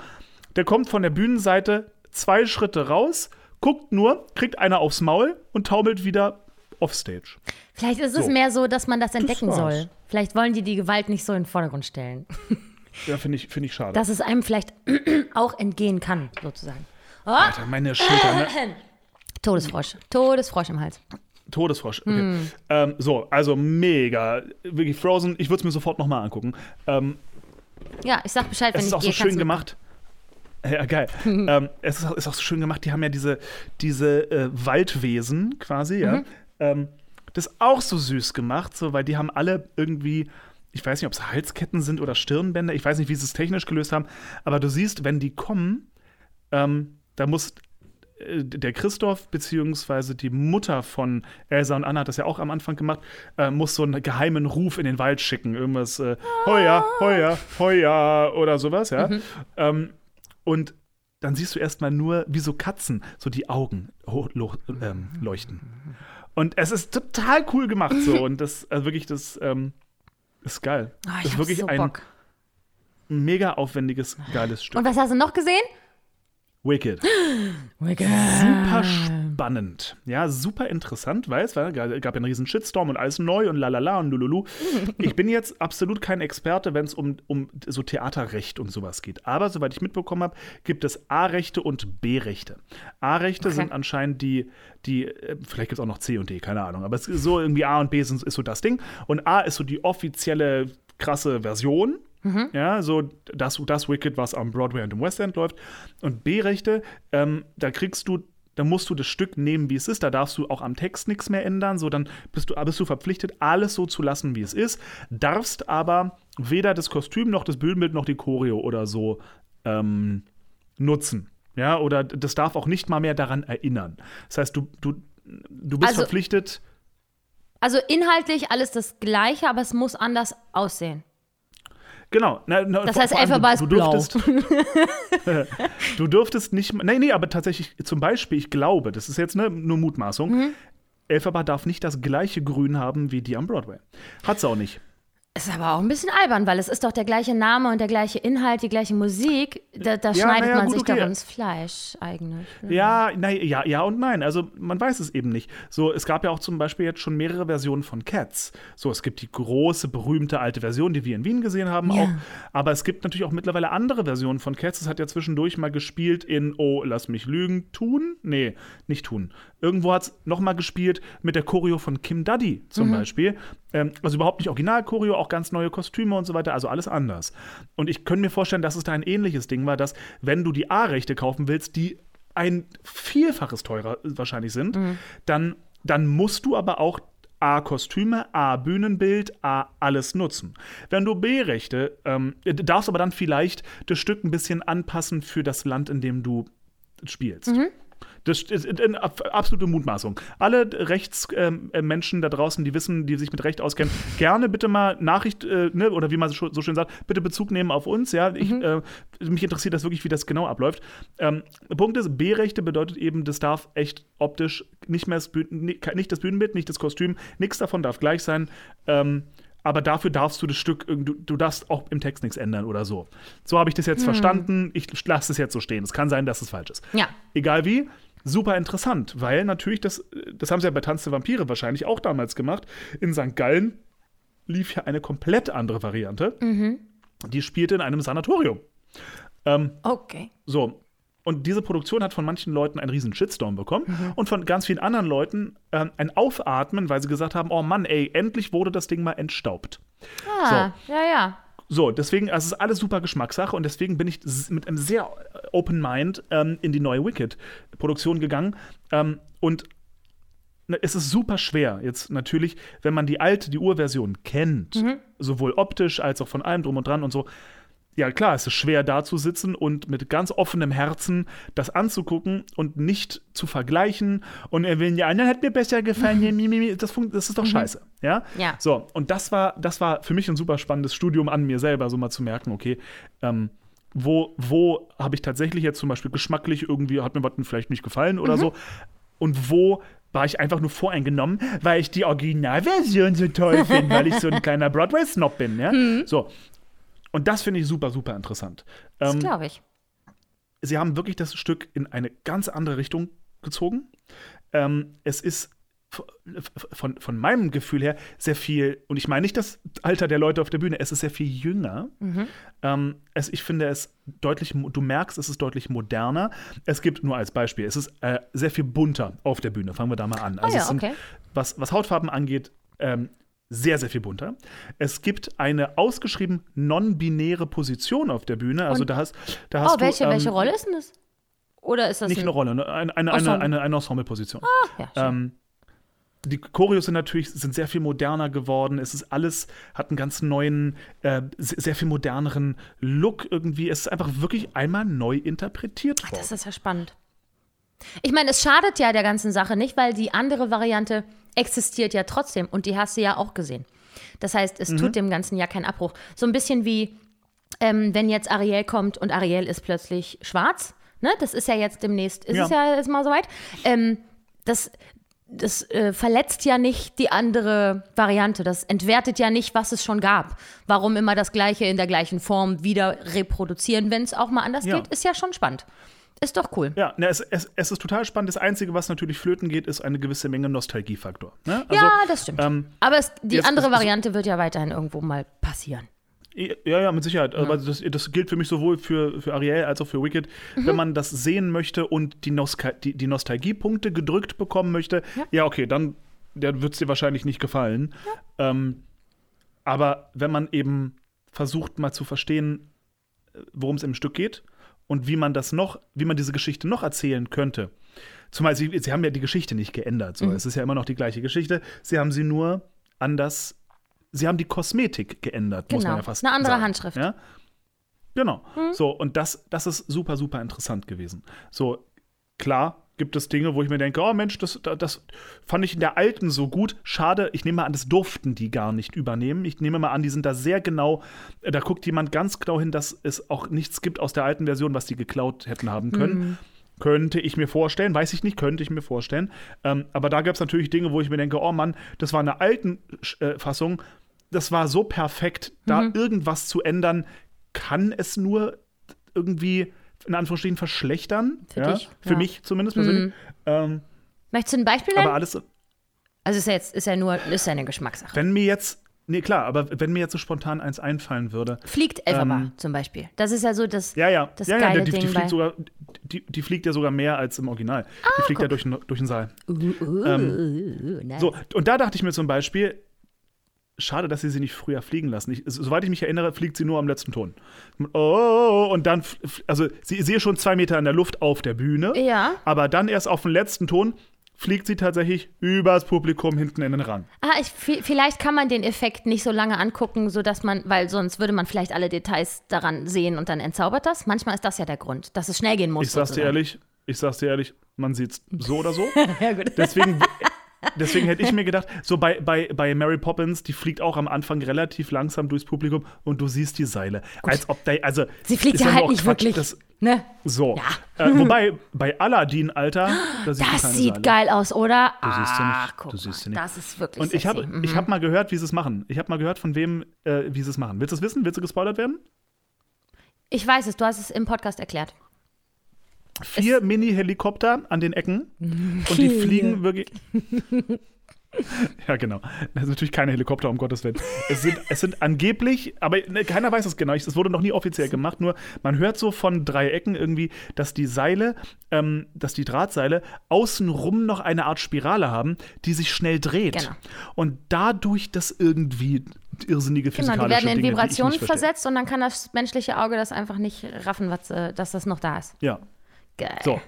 der kommt von der Bühnenseite zwei Schritte raus, guckt nur, kriegt einer aufs Maul und taumelt wieder offstage. Vielleicht ist es So. mehr so, dass man das entdecken war's. soll. Vielleicht wollen die die Gewalt nicht so in den Vordergrund stellen. [laughs] Ja, finde ich, find ich schade. Dass es einem vielleicht [clears throat] auch entgehen kann, sozusagen. Alter, meine Schulter, ne? [clears throat] Todesfrosch. Todesfrosch im Hals. Todesfrosch. Okay. Hm. Ähm, so, also mega. Wirklich Frozen, ich würde es mir sofort nochmal angucken. Ähm, Ja, ich sag Bescheid, wenn es ist ich auch so gehe. schön gemacht. Ja, geil. [laughs] ähm, es ist, auch- ist auch so schön gemacht. Die haben ja diese, diese äh, Waldwesen quasi, ja. Mhm. Ähm, das ist auch so süß gemacht, so, weil die haben alle irgendwie, ich weiß nicht, ob es Halsketten sind oder Stirnbänder, ich weiß nicht, wie sie es technisch gelöst haben, aber du siehst, wenn die kommen, ähm, da muss äh, der Christoph beziehungsweise die Mutter von Elsa und Anna hat das ja auch am Anfang gemacht, äh, muss so einen geheimen Ruf in den Wald schicken. Irgendwas, äh, Heuer, Heuer, Heuer oder sowas, ja. Ähm, Und dann siehst du erstmal nur, wie so Katzen, so die Augen ähm, leuchten. Und es ist total cool gemacht so. Und das, also wirklich, das ähm, ist geil. Oh, ich das ist wirklich so ein Bock. mega aufwendiges, geiles Stück. Und was hast du noch gesehen? Wicked. [gasps] Super spannend. Ja, super interessant, weil es war, gab ja einen riesen Shitstorm und alles neu und lalala und lululu. [laughs] Ich bin jetzt absolut kein Experte, wenn es um, um so Theaterrecht und sowas geht. Aber soweit ich mitbekommen habe, gibt es A-Rechte und B-Rechte. A-Rechte Okay. sind anscheinend die, die, äh, vielleicht gibt es auch noch C und D, keine Ahnung. Aber es ist so irgendwie A und B sind, ist so das Ding. Und A ist so die offizielle krasse Version. Ja, so das, das Wicked, was am Broadway und im West End läuft. Und B-Rechte, ähm, da kriegst du, da musst du das Stück nehmen, wie es ist. Da darfst du auch am Text nichts mehr ändern. So, dann bist du, bist du verpflichtet, alles so zu lassen, wie es ist. Darfst aber weder das Kostüm noch das Bühnenbild noch die Choreo oder so ähm, nutzen. Ja, oder das darf auch nicht mal mehr daran erinnern. Das heißt, du, du, du bist Also- verpflichtet. Also inhaltlich alles das Gleiche, aber es muss anders aussehen. Genau. Na, na, Das heißt, Elphaba ist du, blau. [laughs] du dürftest, du dürftest nicht. Nee, nee, aber tatsächlich, zum Beispiel, ich glaube, das ist jetzt ne, nur Mutmaßung. Mhm. Elphaba darf nicht das gleiche Grün haben wie die am Broadway. Hat sie auch nicht. Ist aber auch ein bisschen albern, weil es ist doch der gleiche Name und der gleiche Inhalt, die gleiche Musik. Da, da Ja, schneidet naja, man gut, sich okay. doch ins Fleisch eigentlich. Ja, nein, ja, ja und nein. Also man weiß es eben nicht. So, es gab ja auch zum Beispiel jetzt schon mehrere Versionen von Cats. So, es gibt die große, berühmte alte Version, die wir in Wien gesehen haben Ja. auch. Aber es gibt natürlich auch mittlerweile andere Versionen von Cats. Es hat ja zwischendurch mal gespielt in, oh, lass mich lügen, tun? Nee, nicht tun. Irgendwo hat es noch mal gespielt mit der Choreo von Kim Duddy zum Beispiel. Ähm, also überhaupt nicht Original-Choreo, auch ganz neue Kostüme und so weiter, also alles anders. Und ich könnte mir vorstellen, dass es da ein ähnliches Ding war, dass wenn du die A-Rechte kaufen willst, die ein Vielfaches teurer wahrscheinlich sind, dann, dann musst du aber auch A Kostüme, A Bühnenbild, A alles nutzen. Wenn du B-Rechte, ähm, darfst aber dann vielleicht das Stück ein bisschen anpassen für das Land, in dem du spielst. Das ist eine ab- absolute Mutmaßung. Alle Rechtsmenschen ähm, Menschen da draußen, die wissen, die sich mit Recht auskennen, gerne bitte mal Nachricht, äh, ne, oder wie man so schön sagt, bitte Bezug nehmen auf uns. Ja, ich, äh, mich interessiert das wirklich, wie das genau abläuft. Ähm, Punkt ist, B-Rechte bedeutet eben, das darf echt optisch nicht mehr das, nicht das Bühnenbild, nicht das Kostüm, nichts davon darf gleich sein. Ähm, aber dafür darfst du das Stück, du, du darfst auch im Text nichts ändern oder so. So habe ich das jetzt verstanden. Ich lasse es jetzt so stehen. Es kann sein, dass es falsch ist. Ja. Egal wie, super interessant, weil natürlich, das, das haben sie ja bei Tanz der Vampire wahrscheinlich auch damals gemacht. In St. Gallen lief ja eine komplett andere Variante. Die spielte in einem Sanatorium. Ähm, Okay. so. Und diese Produktion hat von manchen Leuten einen riesen Shitstorm bekommen und von ganz vielen anderen Leuten ähm, ein Aufatmen, weil sie gesagt haben, oh Mann, ey, endlich wurde das Ding mal entstaubt. Ah, ja, ja. So, deswegen, also es ist alles super Geschmackssache und deswegen bin ich mit einem sehr Open Mind ähm, in die neue Wicked-Produktion gegangen. Ähm, und ne, es ist super schwer, jetzt natürlich, wenn man die alte, die Urversion kennt, sowohl optisch als auch von allem drum und dran und so. Ja, klar, es ist schwer da zu sitzen und mit ganz offenem Herzen das anzugucken und nicht zu vergleichen. Und er will, ja, anderen hat mir besser gefallen, das, funkt- das ist doch scheiße. Ja? Ja. So, und das war, das war für mich ein super spannendes Studium an mir selber, so mal zu merken, okay, ähm, wo, wo habe ich tatsächlich jetzt zum Beispiel geschmacklich irgendwie, hat mir was vielleicht nicht gefallen oder so. Und wo war ich einfach nur voreingenommen, weil ich die Originalversion so toll finde, weil ich so ein [laughs] kleiner Broadway-Snob bin, ja. So. Und das finde ich super, super interessant. Das Ähm, glaube ich. sie haben wirklich das Stück in eine ganz andere Richtung gezogen. Ähm, es ist von, von meinem Gefühl her sehr viel, und ich meine nicht das Alter der Leute auf der Bühne, es ist sehr viel jünger. Ähm, es, ich finde es deutlich, du merkst, es ist deutlich moderner. Es gibt nur als Beispiel, es ist äh, sehr viel bunter auf der Bühne. Fangen wir da mal an. Also Ah ja, es sind, okay. was, was Hautfarben angeht, ähm, sehr, sehr viel bunter. Es gibt eine ausgeschrieben non-binäre Position auf der Bühne. Also Und- da hast, da hast Oh, welche, du ähm, welche Rolle ist denn das? Oder ist das nicht ein eine Rolle, ne? eine, eine, eine, Ensemble. eine, eine Ensemble-Position. Ja, schön. Ähm, die Choreos sind natürlich sind sehr viel moderner geworden. Es ist alles, hat einen ganz neuen, äh, se- sehr viel moderneren Look irgendwie. Es ist einfach wirklich einmal neu interpretiert worden. Das ist ja spannend. Ich meine, es schadet ja der ganzen Sache nicht, weil die andere Variante existiert ja trotzdem und die hast du ja auch gesehen. Das heißt, es tut dem Ganzen ja keinen Abbruch. So ein bisschen wie ähm, wenn jetzt Ariel kommt und Ariel ist plötzlich schwarz, ne? Das ist ja jetzt demnächst, ist Ja. es ja jetzt mal soweit. Ähm, das das äh, verletzt ja nicht die andere Variante. Das entwertet ja nicht, was es schon gab. Warum immer das Gleiche in der gleichen Form wieder reproduzieren, wenn es auch mal anders Ja. geht, ist ja schon spannend. Ist doch cool. Ja, ne, es, es, es ist total spannend. Das Einzige, was natürlich flöten geht, ist eine gewisse Menge Nostalgiefaktor. Ne? Also, ja, das stimmt. ähm, Aber es, die jetzt andere Variante wird ja weiterhin irgendwo mal passieren. Ja, ja, mit Sicherheit. Aber das, das gilt für mich sowohl für, für Ariel als auch für Wicked. Mhm. Wenn man das sehen möchte und die, Nostal die, die Nostalgiepunkte gedrückt bekommen möchte, ja, okay, dann, dann wird es dir wahrscheinlich nicht gefallen. Ähm, aber wenn man eben versucht, mal zu verstehen, worum es im Stück geht und wie man das noch, wie man diese Geschichte noch erzählen könnte. Zumal sie, sie haben ja die Geschichte nicht geändert. So. Es ist ja immer noch die gleiche Geschichte. Sie haben sie nur anders sie haben die Kosmetik geändert, muss Genau. man ja fast Eine andere sagen. Handschrift. Ja? Genau. So, und das, das ist super, super interessant gewesen. So, klar gibt es Dinge, wo ich mir denke, oh Mensch, das, das, fand ich in der alten so gut. Schade, ich nehme mal an, das durften die gar nicht übernehmen. Ich nehme mal an, die sind da sehr genau, äh, da guckt jemand ganz genau hin, dass es auch nichts gibt aus der alten Version, was die geklaut hätten haben können. Könnte ich mir vorstellen, weiß ich nicht, könnte ich mir vorstellen. Ähm, aber da gab es natürlich Dinge, wo ich mir denke, oh Mann, das war eine alten äh, Fassung, das war so perfekt, da irgendwas zu ändern, kann es nur irgendwie in Anführungsstrichen verschlechtern. Für ja? dich, Für ja. mich zumindest persönlich. Ähm, Möchtest du ein Beispiel nennen? aber alles, Also ist ja jetzt ist ja nur ist ja eine Geschmackssache. wenn mir jetzt, nee klar, aber wenn mir jetzt so spontan eins einfallen würde. Fliegt Elphaba Ähm, zum Beispiel. Das ist ja so das. Ja, ja, Das ja, ja geile die, die, Ding fliegt bei- sogar, die, die fliegt ja sogar mehr als im Original. die fliegt ja durch, den- durch den Saal. Uh, uh, uh, nice. So, und da dachte ich mir zum Beispiel, schade, dass sie sie nicht früher fliegen lassen. Ich, soweit ich mich erinnere, fliegt sie nur am letzten Ton. Oh, und dann, f- f- also sie sehe schon zwei Meter in der Luft auf der Bühne, Ja. aber dann erst auf den letzten Ton fliegt sie tatsächlich übers Publikum hinten in den Rang. Ah, ich, vi- vielleicht kann man den Effekt nicht so lange angucken, sodass man, weil sonst würde man vielleicht alle Details daran sehen und dann entzaubert das. Manchmal ist das ja der Grund, dass es schnell gehen muss. Ich sag's dir ehrlich, ich sag's dir ehrlich, man sieht's so oder so. [laughs] Ja, gut. Deswegen, [laughs] deswegen hätte ich mir gedacht, so bei, bei, bei Mary Poppins, die fliegt auch am Anfang relativ langsam durchs Publikum und du siehst die Seile. Als ob da, also. Sie fliegt ja halt nicht Quatsch, wirklich. Das, ne? so. Ja. Äh, wobei, bei Aladdin, Alter, da sieht man Das sieht Seile. geil aus, oder? Du siehst sie nicht. Ach, guck Du siehst sie nicht. Das ist wirklich Und ich habe. Mhm. ich hab mal gehört, wie sie es machen. Ich habe mal gehört, von wem, äh, wie sie es machen. Willst du es wissen? Willst du gespoilert werden? Ich weiß es, du hast es im Podcast erklärt. Vier Mini-Helikopter an den Ecken [laughs] und die fliegen wirklich. [laughs] ja, genau. Das sind natürlich keine Helikopter, um Gottes Willen. Es sind, es sind angeblich, aber ne, keiner weiß es genau. Es wurde noch nie offiziell gemacht, nur man hört so von drei Ecken irgendwie, dass die Seile, ähm, dass die Drahtseile außenrum noch eine Art Spirale haben, die sich schnell dreht. Genau. Und dadurch das irgendwie irrsinnige Genau, physikalische die werden in Dinge, Vibrationen versetzt und dann kann das menschliche Auge das einfach nicht raffen, was, äh, dass das noch da ist. Ja. Geil. So.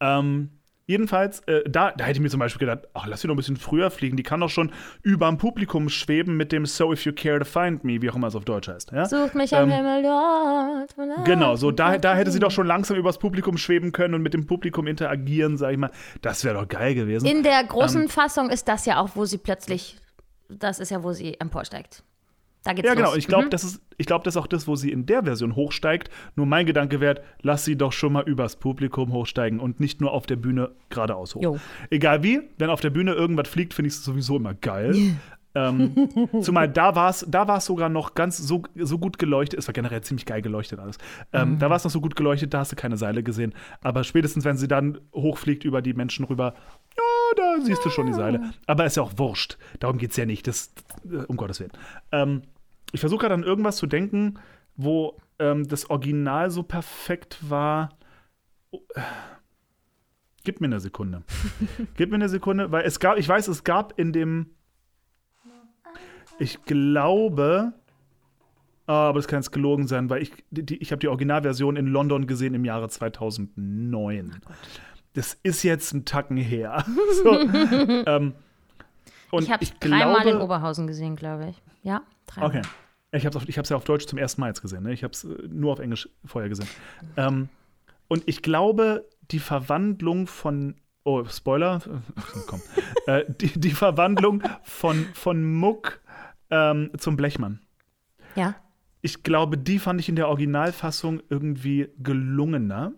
Ähm, jedenfalls, äh, da, da hätte ich mir zum Beispiel gedacht, ach, lass sie doch ein bisschen früher fliegen. Die kann doch schon über dem Publikum schweben mit dem So If You Care to Find Me, wie auch immer es auf Deutsch heißt. Ja? Sucht mich am Ähm, Himmel dort. Genau, so da, da hätte sie doch schon langsam übers Publikum schweben können und mit dem Publikum interagieren, sag ich mal. Das wäre doch geil gewesen. In der großen Ähm, Fassung ist das ja auch, wo sie plötzlich, das ist ja, wo sie emporsteigt. Da geht's ja, los. genau. Ich glaube, Mhm. das, ist, ich glaub, das ist auch das, wo sie in der Version hochsteigt. Nur mein Gedanke wäre, lass sie doch schon mal übers Publikum hochsteigen und nicht nur auf der Bühne geradeaus hoch. Jo. Egal wie, wenn auf der Bühne irgendwas fliegt, finde ich es sowieso immer geil. ähm, [laughs] zumal da war es da war's sogar noch ganz so, so gut geleuchtet. Es war generell ziemlich geil geleuchtet alles. Ähm, Mhm. Da war es noch so gut geleuchtet, da hast du keine Seile gesehen. Aber spätestens, wenn sie dann hochfliegt über die Menschen rüber, ja, da siehst du schon die Seile. Aber ist ja auch wurscht. Darum geht es ja nicht. Das, äh, um Gottes Willen. Ähm, ich versuche gerade an irgendwas zu denken, wo ähm, das Original so perfekt war. Oh, äh, Gib mir eine Sekunde. [laughs] Gib mir eine Sekunde, weil es gab, ich weiß, es gab in dem, ich glaube, ah, aber das kann jetzt gelogen sein, weil ich, die, ich habe die Originalversion in London gesehen im Jahre 2009. Das ist jetzt ein Tacken her. [laughs] [laughs] so, ähm, und Ich habe ich dreimal in Oberhausen gesehen, glaube ich. Ja, dreimal. Okay. Ich habe es ja auf Deutsch zum ersten Mal jetzt gesehen. Ne? Ich habe es nur auf Englisch vorher gesehen. Ähm, und ich glaube, die Verwandlung von. Oh, Spoiler. [laughs] Komm. äh, die, die Verwandlung von, von Muck ähm, zum Blechmann. Ja. ich glaube, die fand ich in der Originalfassung irgendwie gelungener.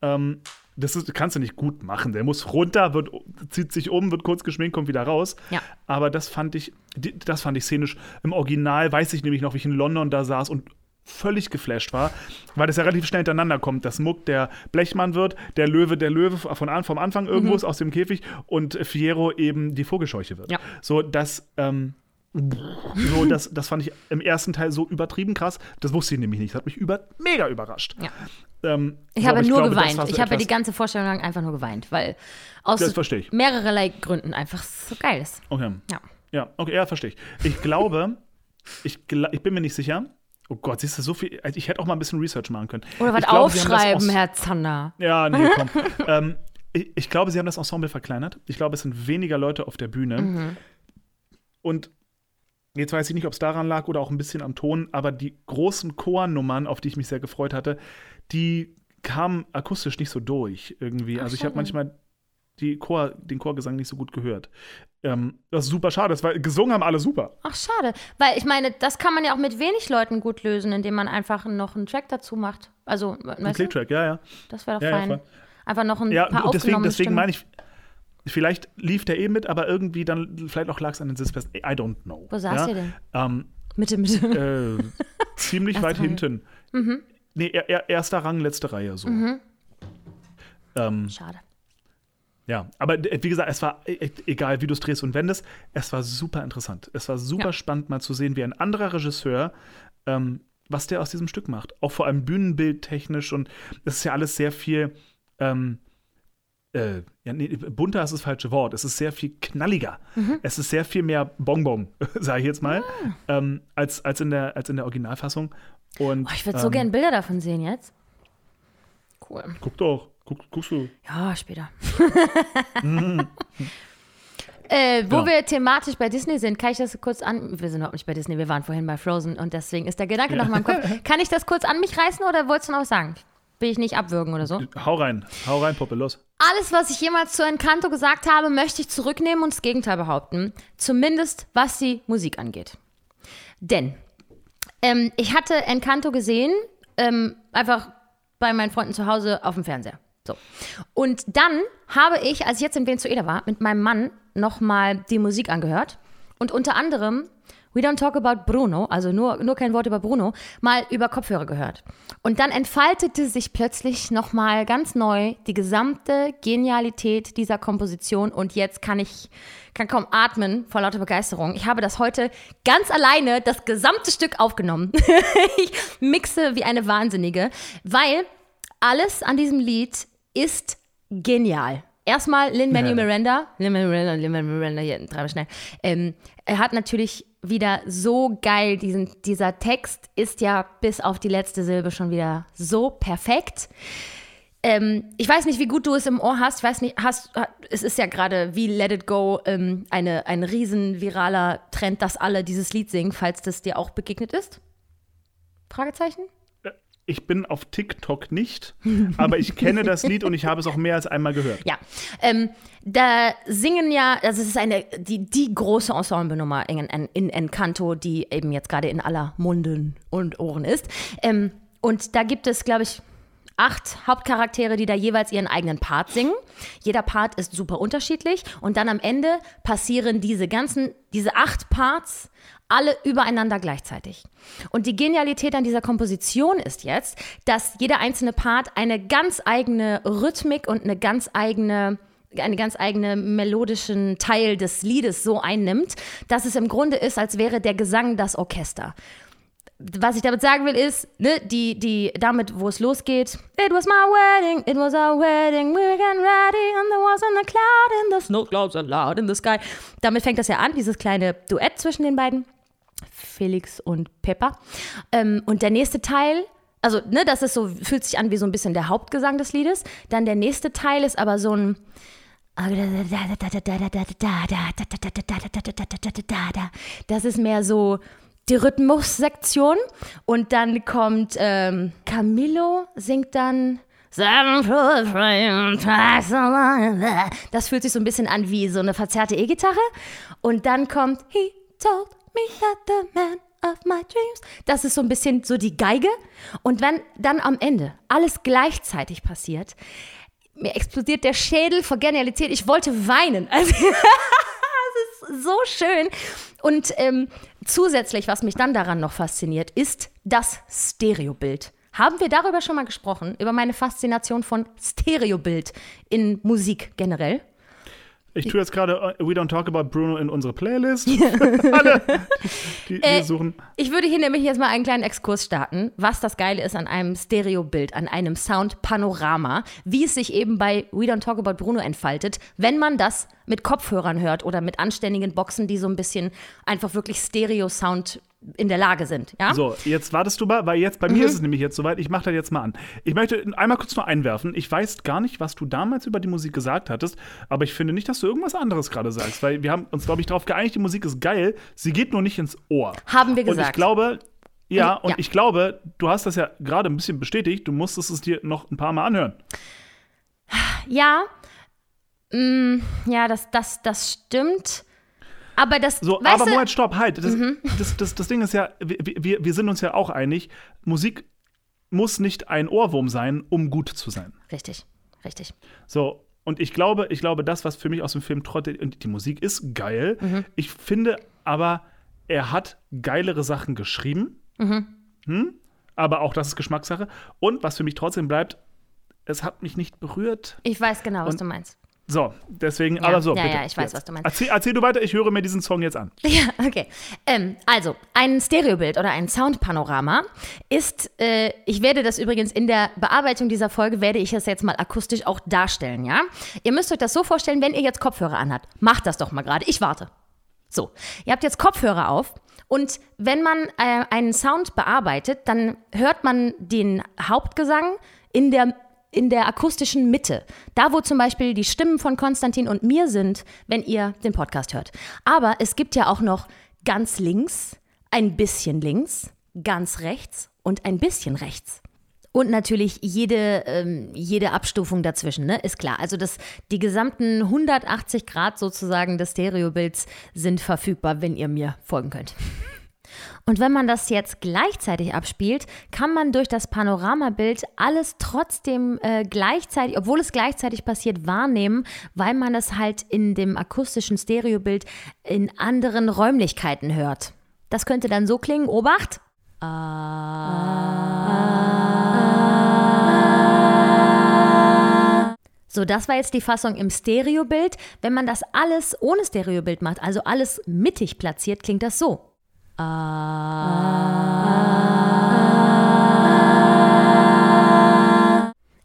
Ähm, das ist, kannst du nicht gut machen. Der muss runter, wird, zieht sich um, wird kurz geschminkt, kommt wieder raus. Ja. Aber das fand ich, das fand ich szenisch. Im Original weiß ich nämlich noch, wie ich in London da saß und völlig geflasht war, weil das ja relativ schnell hintereinander kommt. Das Muck der Blechmann wird, der Löwe der Löwe von an, vom Anfang irgendwo ist aus dem Käfig und Fiero eben die Vogelscheuche wird. Ja. So, das, ähm, so, das, das fand ich im ersten Teil so übertrieben krass. Das wusste ich nämlich nicht. Das hat mich über, mega überrascht. Ja. Ähm, Ich habe nur glaube, geweint. ich habe die ganze Vorstellung lang einfach nur geweint, weil aus mehrerlei Gründen einfach so geil ist. Okay. Ja. Ja, okay, ja, verstehe ich. Ich glaube, ich, ich bin mir nicht sicher. Oh Gott, siehst du, so viel. Also ich hätte auch mal ein bisschen Research machen können. Oder was glaube, aufschreiben, Herr Zander. Ja, nee, [laughs] komm. ähm, ich, ich glaube, sie haben das Ensemble verkleinert. Ich glaube, es sind weniger Leute auf der Bühne. Mhm. Und jetzt weiß ich nicht, ob es daran lag oder auch ein bisschen am Ton, aber die großen Chornummern, auf die ich mich sehr gefreut hatte, die kamen akustisch nicht so durch irgendwie. Ach, also ich habe manchmal die Chor, den Chorgesang nicht so gut gehört. Ähm, das ist super schade, war, gesungen haben alle super. Ach, schade. Weil ich meine, das kann man ja auch mit wenig Leuten gut lösen, indem man einfach noch einen Track dazu macht. Also, Ein Clicktrack, ja, ja. das wäre doch Ja, ja, fein. voll. einfach noch ein Ja, paar deswegen, aufgenommene deswegen Stimmen. meine ich, vielleicht lief der eh mit, aber irgendwie dann, vielleicht auch lag es an den Sitzplätzen. I don't know. Wo saß ja? ihr denn? Ähm, Mitte, Mitte. äh, ziemlich [laughs] weit Reihe. hinten. Mhm. Nee, er, er, erster Rang, letzte Reihe so. Ähm, Schade. ja, aber wie gesagt, es war e- egal, wie du es drehst und wendest, es war super interessant. Es war super Ja. spannend, mal zu sehen, wie ein anderer Regisseur, ähm, was der aus diesem Stück macht. Auch vor allem bühnenbildtechnisch und es ist ja alles sehr viel, ähm, äh, ja, nee, bunter ist das falsche Wort. Es ist sehr viel knalliger. Mhm. Es ist sehr viel mehr Bonbon, [laughs] sage ich jetzt mal, Ah. ähm, als, als, in der, als in der Originalfassung. Und, Oh, ich würde so ähm, gern Bilder davon sehen jetzt. Cool. Guck doch, guck, guckst du. Ja, später. [laughs] Äh, wo Genau. wir thematisch bei Disney sind, kann ich das kurz an. Wir sind überhaupt nicht bei Disney, wir waren vorhin bei Frozen und deswegen ist der Gedanke noch mal im Kopf. [laughs] Kann ich das kurz an mich reißen oder wolltest du noch was sagen? Will ich nicht abwürgen oder so? Hau rein, hau rein, Poppe, los. Alles, was ich jemals zu Encanto gesagt habe, möchte ich zurücknehmen und das Gegenteil behaupten. Zumindest was die Musik angeht. Denn ähm, ich hatte Encanto gesehen, ähm, einfach bei meinen Freunden zu Hause auf dem Fernseher. So. Und dann habe ich, als ich jetzt in Venezuela war, mit meinem Mann nochmal die Musik angehört. Und unter anderem We Don't Talk About Bruno, also nur, nur kein Wort über Bruno, mal über Kopfhörer gehört. Und dann entfaltete sich plötzlich nochmal ganz neu die gesamte Genialität dieser Komposition. Und jetzt kann ich kann kaum atmen vor lauter Begeisterung. Ich habe das heute ganz alleine, das gesamte Stück aufgenommen. [laughs] ich mixe wie eine Wahnsinnige, weil alles an diesem Lied ist genial. Erstmal Lin-Manuel Ja. Miranda. Lin-Manuel Miranda, Lin-Manuel Miranda, hier, dreimal schnell. Ähm, er hat natürlich wieder so geil, diesen, dieser Text ist ja bis auf die letzte Silbe schon wieder so perfekt. Ähm, ich weiß nicht, wie gut du es im Ohr hast. Ich weiß nicht, hast, es ist ja gerade wie Let It Go ähm, eine, ein riesen viraler Trend, dass alle dieses Lied singen, falls das dir auch begegnet ist. Fragezeichen? Ich bin auf TikTok nicht, aber ich kenne das Lied und ich habe es auch mehr als einmal gehört. Ja, ähm, da singen ja, also es ist eine, die, die große Ensemblenummer in, in, in Encanto, die eben jetzt gerade in aller Munden und Ohren ist. Ähm, und da gibt es, glaube ich, acht Hauptcharaktere, die da jeweils ihren eigenen Part singen. Jeder Part ist super unterschiedlich und dann am Ende passieren diese ganzen, diese acht Parts alle übereinander gleichzeitig. Und die Genialität an dieser Komposition ist jetzt, dass jeder einzelne Part eine ganz eigene Rhythmik und eine ganz eigene einen ganz eigenen melodischen Teil des Liedes so einnimmt, dass es im Grunde ist, als wäre der Gesang das Orchester was ich damit sagen will, ist, ne, die, die, damit, wo es losgeht, It was my wedding, it was our wedding, we were getting ready, and there wasn't a cloud in the snow clouds are loud in the sky. Damit fängt das ja an, dieses kleine Duett zwischen den beiden, Felix und Peppa. Ähm, und der nächste Teil, also, ne, das ist so, fühlt sich an wie so ein bisschen der Hauptgesang des Liedes. Dann der nächste Teil ist aber so ein, das ist mehr so die Rhythmussektion. Und dann kommt ähm, Camillo, singt dann. Das fühlt sich so ein bisschen an wie so eine verzerrte E-Gitarre. Und dann kommt He told me that the man of my dreams. Das ist so ein bisschen so die Geige. Und wenn dann am Ende alles gleichzeitig passiert, mir explodiert der Schädel vor Genialität. Ich wollte weinen. [laughs] Also, es ist so schön. Und ähm, zusätzlich, was mich dann daran noch fasziniert, ist das Stereobild. Haben wir darüber schon mal gesprochen? Über meine Faszination von Stereobild in Musik generell? Ich tue jetzt gerade uh, We Don't Talk About Bruno in unsere Playlist. [laughs] Alle, die, die Äh, suchen. Ich würde hier nämlich jetzt mal einen kleinen Exkurs starten, was das Geile ist an einem Stereobild, an einem Soundpanorama, wie es sich eben bei We Don't Talk About Bruno entfaltet, wenn man das mit Kopfhörern hört oder mit anständigen Boxen, die so ein bisschen einfach wirklich Stereo-Sound in der Lage sind. Ja? So, jetzt wartest du mal, weil jetzt bei Mhm. mir ist es nämlich jetzt soweit. Ich mache das jetzt mal an. Ich möchte einmal kurz nur einwerfen. Ich weiß gar nicht, was du damals über die Musik gesagt hattest, aber ich finde nicht, dass du irgendwas anderes gerade sagst, weil wir haben uns, glaube ich, darauf geeinigt, die Musik ist geil, sie geht nur nicht ins Ohr. Haben wir Und ich gesagt. glaube, ja, Und- und ja. ich glaube, du hast das ja gerade ein bisschen bestätigt, du musstest es dir noch ein paar Mal anhören. Ja, mm, ja, das, das, das stimmt. Aber das, So, aber du, Moment, stopp, halt. Das, Mhm. das, das, das Ding ist ja, wir, wir, wir sind uns ja auch einig, Musik muss nicht ein Ohrwurm sein, um gut zu sein. richtig, richtig. So, und ich glaube, ich glaube, das, was für mich aus dem Film trottet, und die Musik ist geil. Mhm. Ich finde aber, er hat geilere Sachen geschrieben. Mhm. Hm? Aber auch das ist Geschmackssache. Und was für mich trotzdem bleibt, es hat mich nicht berührt. Ich weiß genau, was Und- du meinst. So, deswegen, Ja, aber so. ja, bitte, ja, ich weiß, jetzt. was du meinst. Erzähl, erzähl du weiter, ich höre mir diesen Song jetzt an. [laughs] Ja, okay. Ähm, also, ein Stereobild oder ein Soundpanorama ist, äh, ich werde das übrigens in der Bearbeitung dieser Folge, werde ich das jetzt mal akustisch auch darstellen, ja? Ihr müsst euch das so vorstellen, wenn ihr jetzt Kopfhörer anhabt. Macht das doch mal gerade, ich warte. So, ihr habt jetzt Kopfhörer auf und wenn man äh, einen Sound bearbeitet, dann hört man den Hauptgesang in der, in der akustischen Mitte. Da, wo zum Beispiel die Stimmen von Konstantin und mir sind, wenn ihr den Podcast hört. Aber es gibt ja auch noch ganz links, ein bisschen links, ganz rechts und ein bisschen rechts. Und natürlich jede, ähm, jede Abstufung dazwischen, ne? Ist klar. Also das, die gesamten 180 Grad sozusagen des Stereobilds sind verfügbar, wenn ihr mir folgen könnt. Und wenn man das jetzt gleichzeitig abspielt, kann man durch das Panoramabild alles trotzdem äh, gleichzeitig, obwohl es gleichzeitig passiert, wahrnehmen, weil man es halt in dem akustischen Stereobild in anderen Räumlichkeiten hört. Das könnte dann so klingen, Obacht. So, das war jetzt die Fassung im Stereobild. Wenn man das alles ohne Stereobild macht, also alles mittig platziert, klingt das so.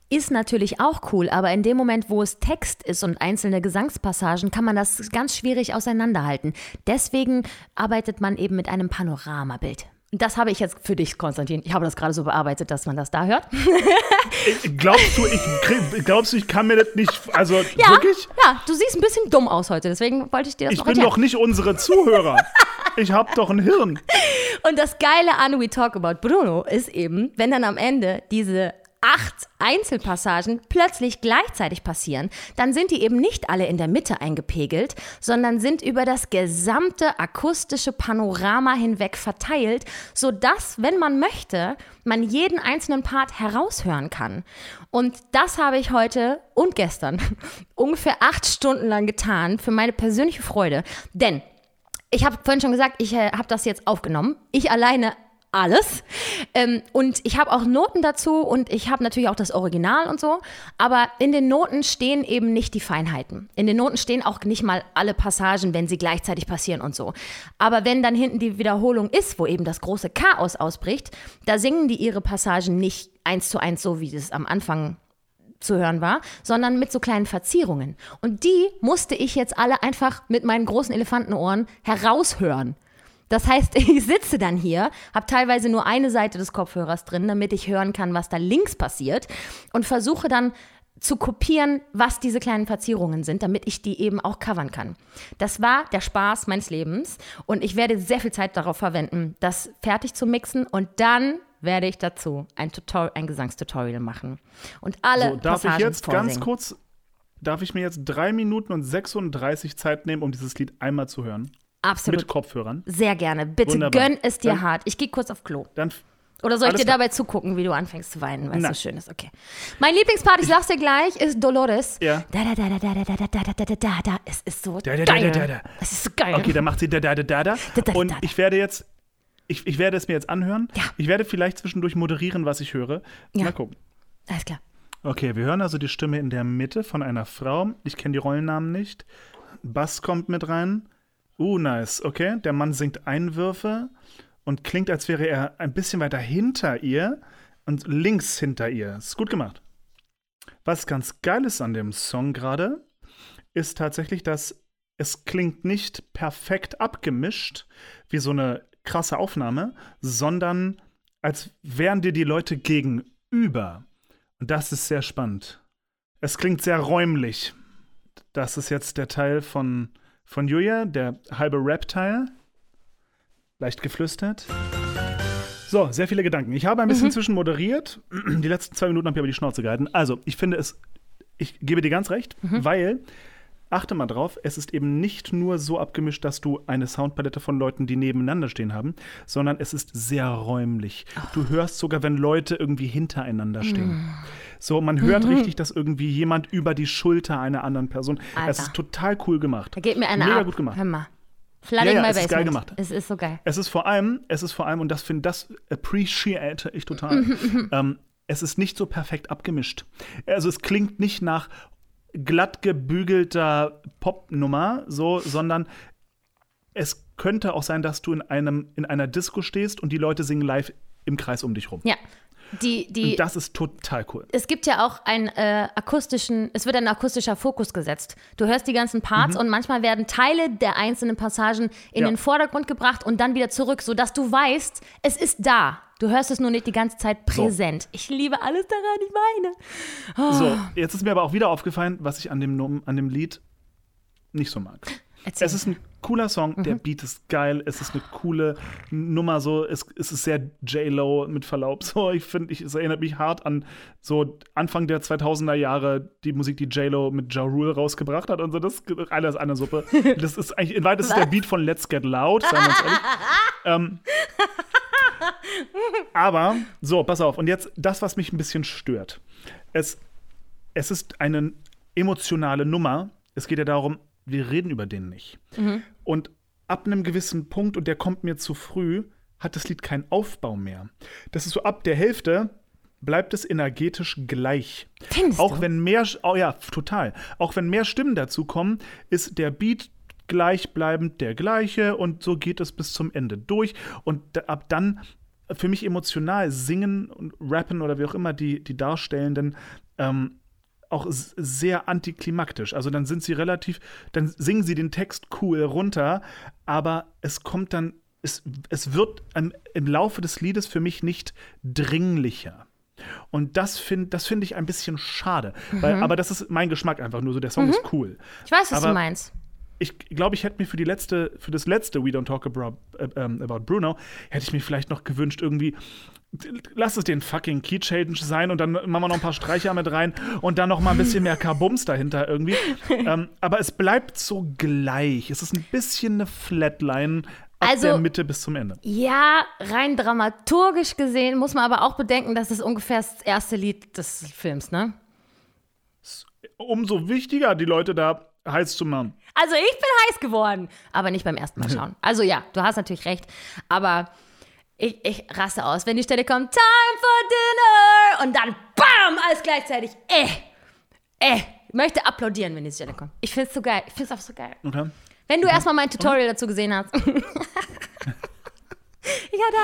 Ist natürlich auch cool, aber in dem Moment, wo es Text ist und einzelne Gesangspassagen, kann man das ganz schwierig auseinanderhalten. Deswegen arbeitet man eben mit einem Panoramabild. Das habe ich jetzt für dich, Konstantin. Ich habe das gerade so bearbeitet, dass man das da hört. Glaubst du, ich, krieg- glaubst du, ich kann mir das nicht, also Ja, wirklich? ja, du siehst ein bisschen dumm aus heute, deswegen wollte ich dir das Ich noch bin doch nicht unsere Zuhörer. [laughs] Ich hab doch ein Hirn. Und das Geile an We Talk About Bruno ist eben, wenn dann am Ende diese acht Einzelpassagen plötzlich gleichzeitig passieren, dann sind die eben nicht alle in der Mitte eingepegelt, sondern sind über das gesamte akustische Panorama hinweg verteilt, sodass, wenn man möchte, man jeden einzelnen Part heraushören kann. Und das habe ich heute und gestern [laughs] ungefähr acht Stunden lang getan für meine persönliche Freude. Denn ich habe vorhin schon gesagt, ich äh, habe das jetzt aufgenommen. Ich alleine alles. Ähm, und ich habe auch Noten dazu und ich habe natürlich auch das Original und so. Aber in den Noten stehen eben nicht die Feinheiten. In den Noten stehen auch nicht mal alle Passagen, wenn sie gleichzeitig passieren und so. Aber wenn dann hinten die Wiederholung ist, wo eben das große Chaos ausbricht, da singen die ihre Passagen nicht eins zu eins so, wie es am Anfang zu hören war, sondern mit so kleinen Verzierungen. Und die musste ich jetzt alle einfach mit meinen großen Elefantenohren heraushören. Das heißt, [laughs] ich sitze dann hier, habe teilweise nur eine Seite des Kopfhörers drin, damit ich hören kann, was da links passiert und versuche dann zu kopieren, was diese kleinen Verzierungen sind, damit ich die eben auch covern kann. Das war der Spaß meines Lebens und ich werde sehr viel Zeit darauf verwenden, das fertig zu mixen und dann werde ich dazu ein, Tutor ein Gesangstutorial machen. Und alle So, darf Passagen ich jetzt ganz vorsingen. kurz, darf ich mir jetzt drei Minuten und 36 Zeit nehmen, um dieses Lied einmal zu hören? Absolut. Mit Kopfhörern. Sehr gerne. Bitte Wunderbar. gönn es dir Dann- hart. Ich gehe kurz auf Klo. Dann Oder soll ich dir dabei zugucken, wie du anfängst zu weinen, weil es so schön ist? Okay. Mein Lieblingspart, ich sag's dir gleich, ist Dolores. Ja. Da, da, da, da, da, da, da, da, da, da, da, da. Es ist so Da, da, da, geil. da, da, da. Es ist so geil. Okay, dann macht sie da, da, da, da, da. Da, da, Und da, da. ich werde jetzt, ich, ich werde es mir jetzt anhören. Ja. Ich werde vielleicht zwischendurch moderieren, was ich höre. Ja. Mal gucken. Alles klar. Okay, wir hören also die Stimme in der Mitte von einer Frau. Ich kenne die Rollennamen nicht. Bass kommt mit rein. Uh, nice. Okay, der Mann singt Einwürfe und klingt, als wäre er ein bisschen weiter hinter ihr und links hinter ihr. Ist gut gemacht. Was ganz geil ist an dem Song gerade, ist tatsächlich, dass es klingt nicht perfekt abgemischt, wie so eine krasse Aufnahme, sondern als wären dir die Leute gegenüber. Und das ist sehr spannend. Es klingt sehr räumlich. Das ist jetzt der Teil von, von Julia, der halbe Rap-Teil. Leicht geflüstert. So, sehr viele Gedanken. Ich habe ein bisschen zwischen moderiert. Die letzten zwei Minuten habe ich aber die Schnauze gehalten. Also, ich finde es, ich gebe dir ganz recht, weil, achte mal drauf, es ist eben nicht nur so abgemischt, dass du eine Soundpalette von Leuten, die nebeneinander stehen haben, sondern es ist sehr räumlich. Du hörst sogar, wenn Leute irgendwie hintereinander stehen. So, man hört richtig, dass irgendwie jemand über die Schulter einer anderen Person. Alter. Es ist total cool gemacht. Da geht mir einer Mega ab. gut gemacht. Hör mal. Flooding Ja, ja, my es ist geil basement. gemacht. Es ist so geil. Es ist vor allem, es ist vor allem, und das finde das appreciate ich total, [laughs] ähm, es ist nicht so perfekt abgemischt. Also es klingt nicht nach glatt gebügelter Popnummer, so, sondern es könnte auch sein, dass du in einem, in einer Disco stehst und die Leute singen live im Kreis um dich rum. Ja. Die, die, Und das ist total cool. es gibt ja auch einen äh, akustischen, es wird ein akustischer Fokus gesetzt. Du hörst die ganzen Parts und manchmal werden Teile der einzelnen Passagen in Mhm. Ja. den Vordergrund gebracht und dann wieder zurück, sodass du weißt, es ist da. Du hörst es nur nicht die ganze Zeit präsent. Ich liebe alles daran, ich meine. So, jetzt ist mir aber auch wieder aufgefallen, was ich an dem, an dem Lied nicht so mag. Erzähl. Es ist ein cooler Song, der Beat ist geil, es ist eine coole Nummer, so, es, es ist sehr J-Lo mit Verlaub. So, ich finde, ich, es erinnert mich hart an so Anfang der 2000er Jahre die Musik, die J-Lo mit Ja Rule rausgebracht hat und so, das ist alles eine Suppe. Das ist eigentlich, in weit ist es der Beat von Let's Get Loud, seien wir uns ehrlich. ähm, aber, so, pass auf, und jetzt das, was mich ein bisschen stört. Es, es ist eine emotionale Nummer. Es geht ja darum, wir reden über den nicht. Und ab einem gewissen Punkt, und der kommt mir zu früh, hat das Lied keinen Aufbau mehr. Das ist so ab der Hälfte bleibt es energetisch gleich. Findest Auch du? wenn mehr, oh ja, total. Auch wenn mehr Stimmen dazu kommen, ist der Beat gleichbleibend der gleiche und so geht es bis zum Ende durch. Und ab dann für mich emotional singen und rappen oder wie auch immer die, die Darstellenden ähm, auch sehr antiklimaktisch. Also dann sind sie relativ, dann singen sie den Text cool runter, aber es kommt dann, es, es wird im, im Laufe des Liedes für mich nicht dringlicher. Und das finde das find ich ein bisschen schade. Weil, aber das ist mein Geschmack einfach nur so. Der Song ist cool. Ich weiß, was aber- du meinst. Ich glaube, ich hätte mir für die letzte, für das letzte We Don't Talk About, äh, ähm, about Bruno, hätte ich mir vielleicht noch gewünscht, irgendwie, lass es den fucking Key Change sein und dann machen wir noch ein paar Streicher mit rein und dann noch mal ein bisschen mehr Kabums dahinter irgendwie. [laughs] ähm, aber es bleibt so gleich. Es ist ein bisschen eine Flatline ab Also- der Mitte bis zum Ende. Ja, rein dramaturgisch gesehen muss man aber auch bedenken, dass es ungefähr das erste Lied des Films, ne? Umso wichtiger, die Leute da heiß zu machen. Also ich bin heiß geworden, aber nicht beim ersten Mal [laughs] schauen. Also ja, du hast natürlich recht, aber ich, ich raste aus, wenn die Stelle kommt, Time for Dinner und dann BAM, alles gleichzeitig. Äh, äh, ich möchte applaudieren, wenn die Stelle kommt. Ich find's so geil, ich find's auch so geil. Okay? Wenn du erstmal mein Tutorial dazu gesehen hast. [laughs] ich hatte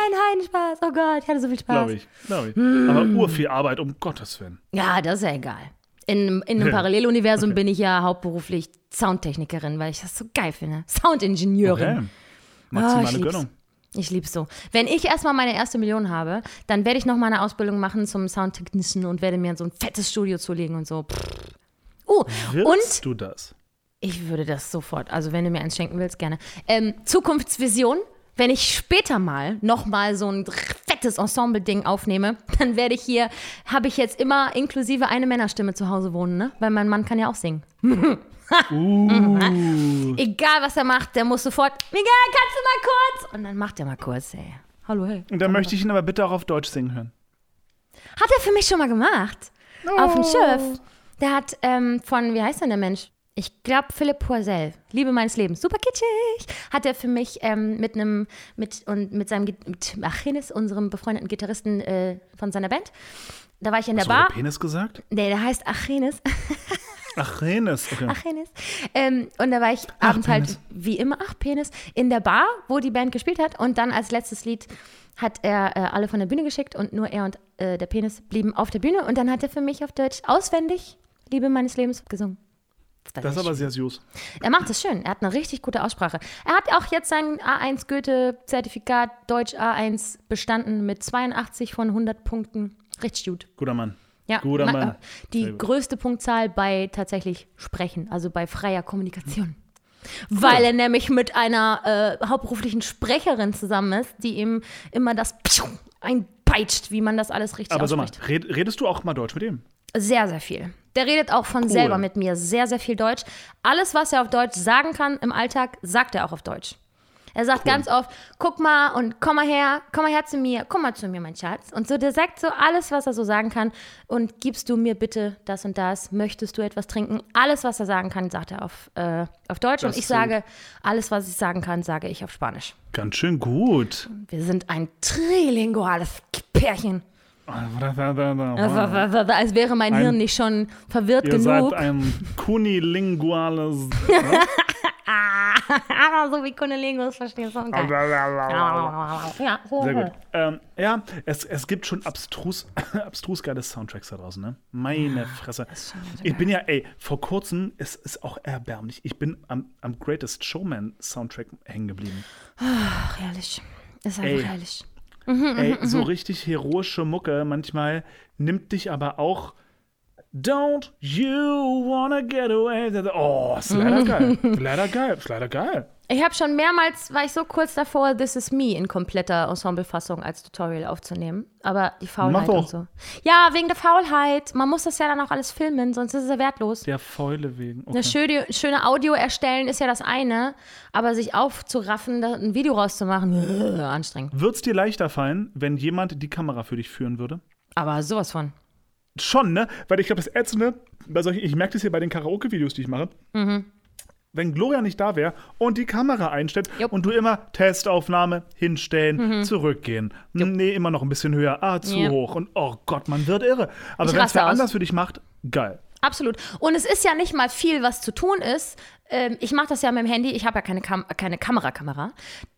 einen Heidenspaß, oh Gott, ich hatte so viel Spaß. Glaube ich. Glaub ich. Aber urviel Arbeit, um Gottes Willen. Ja, das ist ja egal. In, in einem [laughs] Paralleluniversum bin ich ja hauptberuflich Soundtechnikerin, weil ich das so geil finde. Soundingenieurin. Okay. Maximale ich lieb's. Gönnung. Ich lieb's so. Wenn ich erstmal meine erste Million habe, dann werde ich noch mal eine Ausbildung machen zum Soundtechnician und werde mir so ein fettes Studio zulegen und so. Pff. Uh, und du das? ich würde das sofort, also wenn du mir eins schenken willst, gerne. Ähm, Zukunftsvision, wenn ich später mal noch mal so ein fettes fettes Ensemble-Ding aufnehme, [laughs] dann werde ich hier, habe ich jetzt immer inklusive eine Männerstimme zu Hause wohnen, ne? Weil mein Mann kann ja auch singen. [laughs] Uh. [laughs] Egal, was er macht, der muss sofort, Miguel, kannst du mal kurz? Und dann macht er mal kurz, ey. Hallo, hey. Und dann möchte ich ihn aber bitte auch auf Deutsch singen hören. Hat er für mich schon mal gemacht. Auf dem Schiff. Der hat ähm, von, wie heißt denn der Mensch? Ich glaube, Philipp Poisel, Liebe meines Lebens, super kitschig, hat er für mich ähm, mit einem, mit, und mit seinem, mit Achilles, unserem befreundeten Gitarristen äh, von seiner Band. Da war ich in der Hast du Bar. Penis gesagt? Nee, der heißt Achilles. [laughs] Ach, Renes. Okay. Achilles. Ähm, und da war ich abends halt, Penis. wie immer, ach, Penis, in der Bar, wo die Band gespielt hat. Und dann als letztes Lied hat er äh, alle von der Bühne geschickt und nur er und äh, der Penis blieben auf der Bühne. Und dann hat er für mich auf Deutsch auswendig Liebe meines Lebens gesungen. war Das ist aber sehr süß. er macht es schön. Er hat eine richtig gute Aussprache. Er hat auch jetzt sein A1 Goethe-Zertifikat Deutsch A1 bestanden mit 82 von 100 Punkten. Richtig gut. Guter Mann. Ja, Guter ma- Mann. äh, Die größte Punktzahl bei tatsächlich Sprechen, also bei freier Kommunikation. Weil er nämlich mit einer äh, hauptberuflichen Sprecherin zusammen ist, die ihm immer das einpeitscht, wie man das alles richtig Aber sag mal, ausspricht. red, redest du auch mal Deutsch mit ihm? Sehr, sehr viel. Der redet auch von selber mit mir sehr, sehr viel Deutsch. Alles, was er auf Deutsch sagen kann im Alltag, sagt er auch auf Deutsch. Er sagt ganz oft, guck mal und komm mal her, komm mal her zu mir, komm mal zu mir, mein Schatz. Und so, der sagt so alles, was er so sagen kann. Und gibst du mir bitte das und das? Möchtest du etwas trinken? Alles, was er sagen kann, sagt er auf, äh, auf Deutsch. Das und ich sage, alles, was ich sagen kann, sage ich auf Spanisch. Ganz schön gut. Wir sind ein trilinguales Pärchen. Als wäre mein Ein- Hirn nicht schon verwirrt Ihr genug. seid ein [laughs] kunilinguales. [laughs] Ah, [laughs] so wie Kundelingos, verstehst du? Geil. Ja, so. Sehr gut. Ähm, ja, es, es gibt schon abstrus, [laughs] abstrus geile Soundtracks da draußen, ne? Meine Fresse. Ich bin ja, ey, vor kurzem, es ist auch erbärmlich, ich bin am, am Greatest Showman Soundtrack hängen geblieben. Ach, herrlich. Ist einfach Ey. herrlich. Ey, so richtig heroische Mucke manchmal nimmt dich aber auch. Don't you wanna get away? Oh, ist leider geil. [laughs] Ist leider geil. Ist leider geil. Ich habe schon mehrmals, war ich so kurz davor, This Is Me in kompletter Ensemblefassung als Tutorial aufzunehmen. Aber die Faulheit Mach und so. Ja, wegen der Faulheit. Man muss das ja dann auch alles filmen, sonst ist es ja wertlos. Der Fäule wegen. Okay. Eine schöne, schöne Audio erstellen ist ja das eine, aber sich aufzuraffen, da ein Video rauszumachen, [laughs] anstrengend. Wird es dir leichter fallen, wenn jemand die Kamera für dich führen würde? Aber sowas von. Schon, ne? Weil ich glaube, das Ätzende, bei solchen, ich merke das hier bei den Karaoke-Videos, die ich mache. Wenn Gloria nicht da wäre und die Kamera einstellt Jupp. und du immer Testaufnahme, hinstellen, zurückgehen. Nee, immer noch ein bisschen höher. Ah, zu Ja. hoch. Und oh Gott, man wird irre. Aber wenn es wer aus. anders für dich macht, geil. Absolut. Und es ist ja nicht mal viel, was zu tun ist. Ähm, ich mache das ja mit dem Handy. Ich habe ja keine, Kam keine Kamerakamera.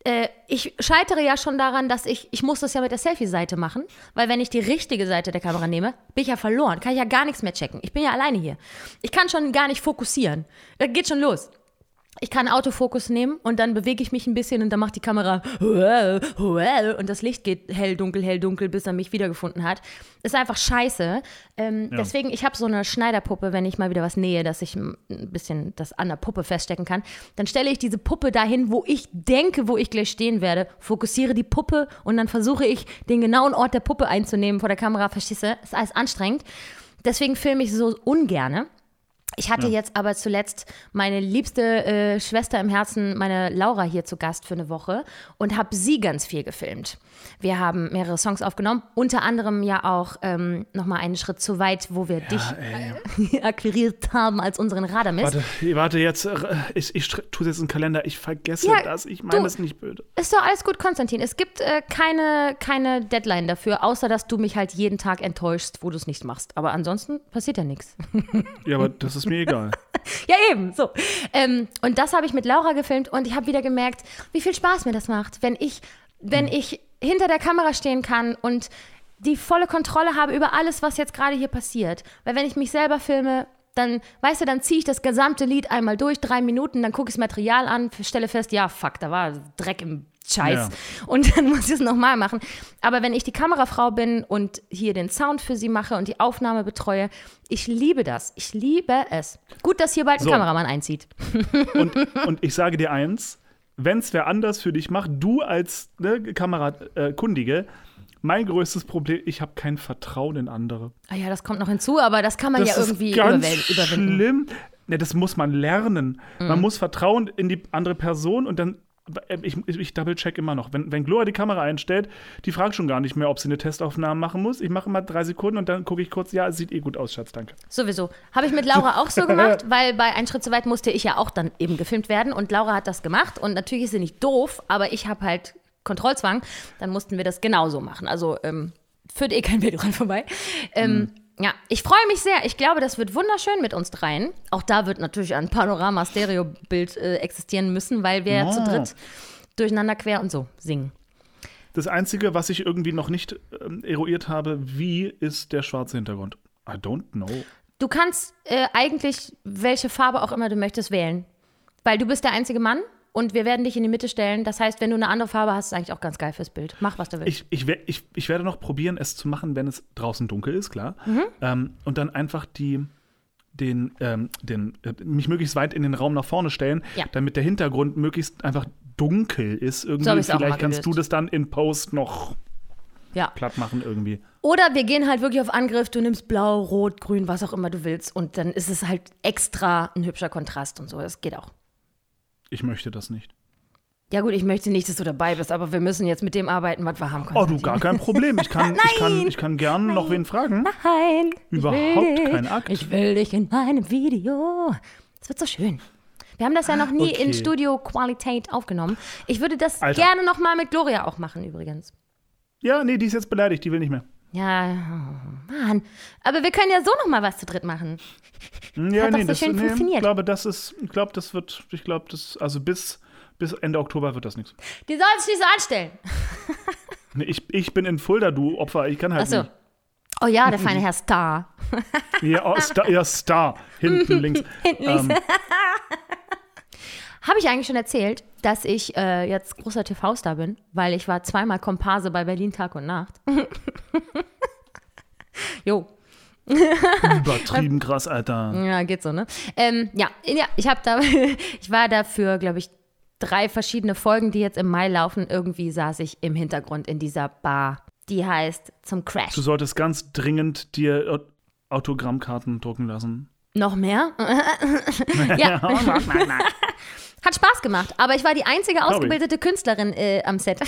Äh, ich scheitere ja schon daran, dass ich, ich muss das ja mit der Selfie-Seite machen. Weil wenn ich die richtige Seite der Kamera nehme, bin ich ja verloren. Kann ich ja gar nichts mehr checken. Ich bin ja alleine hier. Ich kann schon gar nicht fokussieren. Da geht schon los. Ich kann Autofokus nehmen und dann bewege ich mich ein bisschen und dann macht die Kamera und das Licht geht hell, dunkel, hell, dunkel, bis er mich wiedergefunden hat. Ist einfach scheiße. Ähm, Deswegen, ich habe so eine Schneiderpuppe, wenn ich mal wieder was nähe, dass ich ein bisschen das an der Puppe feststecken kann. Dann stelle ich diese Puppe dahin, wo ich denke, wo ich gleich stehen werde, fokussiere die Puppe und dann versuche ich, den genauen Ort der Puppe einzunehmen vor der Kamera. Verstehst du? Ist alles anstrengend. Deswegen filme ich so ungerne. Ich hatte jetzt aber zuletzt meine liebste äh, Schwester im Herzen, meine Laura, hier zu Gast für eine Woche und habe sie ganz viel gefilmt. Wir haben mehrere Songs aufgenommen, unter anderem ja auch ähm, nochmal einen Schritt zu weit, wo wir dich [laughs] akquiriert haben als unseren Radamist. Warte, warte jetzt. äh, Ich, ich tue jetzt in den Kalender. Ich vergesse Ja, das. Ich meine es nicht böse. Ist doch alles gut, Konstantin. Es gibt äh, keine, keine Deadline dafür, außer dass du mich halt jeden Tag enttäuschst, wo du es nicht machst. Aber ansonsten passiert ja nichts. Ja, aber [laughs] das ist mir egal. [laughs] Ja, eben, so. Ähm, und das habe ich mit Laura gefilmt und ich habe wieder gemerkt, wie viel Spaß mir das macht, wenn ich, wenn ich hinter der Kamera stehen kann und die volle Kontrolle habe über alles, was jetzt gerade hier passiert. Weil wenn ich mich selber filme, dann, weißt du, dann ziehe ich das gesamte Lied einmal durch, drei Minuten, dann gucke ich das Material an, stelle fest, ja, fuck, da war Dreck im Scheiß. Ja. Und dann [laughs] muss ich es nochmal machen. Aber wenn ich die Kamerafrau bin und hier den Sound für sie mache und die Aufnahme betreue, ich liebe das. Ich liebe es. Gut, dass hier bald ein So. Kameramann einzieht. [laughs] Und, und ich sage dir eins, wenn es wer anders für dich macht, du als ne, Kamerakundige, mein größtes Problem, ich habe kein Vertrauen in andere. Ah ja, das kommt noch hinzu, aber das kann man Das ja irgendwie ganz überwinden. schlimm. Ne, das muss man lernen. Mhm. Man muss Vertrauen in die andere Person und dann. Äh, Ich, ich, double-check immer noch. Wenn, wenn Gloria die Kamera einstellt, die fragt schon gar nicht mehr, ob sie eine Testaufnahme machen muss. Ich mache immer drei Sekunden und dann gucke ich kurz, ja, es sieht eh gut aus, Schatz, danke. Sowieso. Habe ich mit Laura [laughs] auch so gemacht, weil bei Ein Schritt zu weit musste ich ja auch dann eben gefilmt werden und Laura hat das gemacht und natürlich ist sie nicht doof, aber ich habe halt Kontrollzwang, dann mussten wir das genauso machen. Also ähm, führt eh kein Weg dran vorbei. Ähm, Ja, ich freue mich sehr. Ich glaube, das wird wunderschön mit uns dreien. Auch da wird natürlich ein Panorama-Stereo-Bild äh, existieren müssen, weil wir ja zu Oh. dritt durcheinander quer und so singen. Das Einzige, was ich irgendwie noch nicht ähm, eruiert habe, wie ist der schwarze Hintergrund? I don't know. Du kannst äh, eigentlich welche Farbe auch immer du möchtest wählen. Weil du bist der einzige Mann und wir werden dich in die Mitte stellen. Das heißt, wenn du eine andere Farbe hast, ist eigentlich auch ganz geil fürs Bild. Mach, was du willst. Ich, ich, ich, ich werde noch probieren, es zu machen, wenn es draußen dunkel ist, klar. Mhm. Ähm, und dann einfach die, den, ähm, den, äh, mich möglichst weit in den Raum nach vorne stellen, Ja. damit der Hintergrund möglichst einfach dunkel ist. Irgendwie. So Vielleicht kannst du das dann in Post noch ja. platt machen irgendwie. Oder wir gehen halt wirklich auf Angriff. Du nimmst blau, rot, grün, was auch immer du willst. Und dann ist es halt extra ein hübscher Kontrast und so. Das geht auch. Ich möchte das nicht. Ja gut, ich möchte nicht, dass du dabei bist, aber wir müssen jetzt mit dem arbeiten, was wir haben. Oh, du, gar kein Problem. Ich kann, ich kann, ich kann gern noch wen fragen. Nein. Überhaupt ich will dich, kein Akt. Ich will dich in meinem Video. Es wird so schön. Wir haben das ja noch nie in Okay. Studio-Qualität aufgenommen. Ich würde das Alter. gerne noch mal mit Gloria auch machen, übrigens. Ja, nee, die ist jetzt beleidigt, die will nicht mehr. Ja, oh Mann. Aber wir können ja so noch mal was zu dritt machen. Hm, Ja, Hat nee, so das, schön nee, funktioniert. Ich glaube, das ist, ich glaube, das wird, ich glaube, das, also bis, bis Ende Oktober wird das nichts. Die sollen sich nicht so anstellen. [laughs] Nee, ich, ich bin in Fulda, du Opfer, ich kann halt Achso. nicht. Oh ja, der [laughs] feine Herr Star. Ja, oh, Star, ja, Star, hinten [laughs] links. Hinten links. Ähm, Habe ich eigentlich schon erzählt, dass ich äh, jetzt großer TV-Star bin, weil ich war zweimal Komparse bei Berlin Tag und Nacht. [laughs] jo, [laughs] übertrieben krass, Alter. Ja, geht so, ne? Ähm, ja, ja, ich habe da, [laughs] ich war dafür, glaube ich, drei verschiedene Folgen, die jetzt im Mai laufen. Irgendwie saß ich im Hintergrund in dieser Bar, die heißt zum Crash. Du solltest ganz dringend dir Au- Autogrammkarten drucken lassen. Noch mehr? [laughs] ja. [laughs] Hat Spaß gemacht, aber ich war die einzige ausgebildete Künstlerin äh, am Set.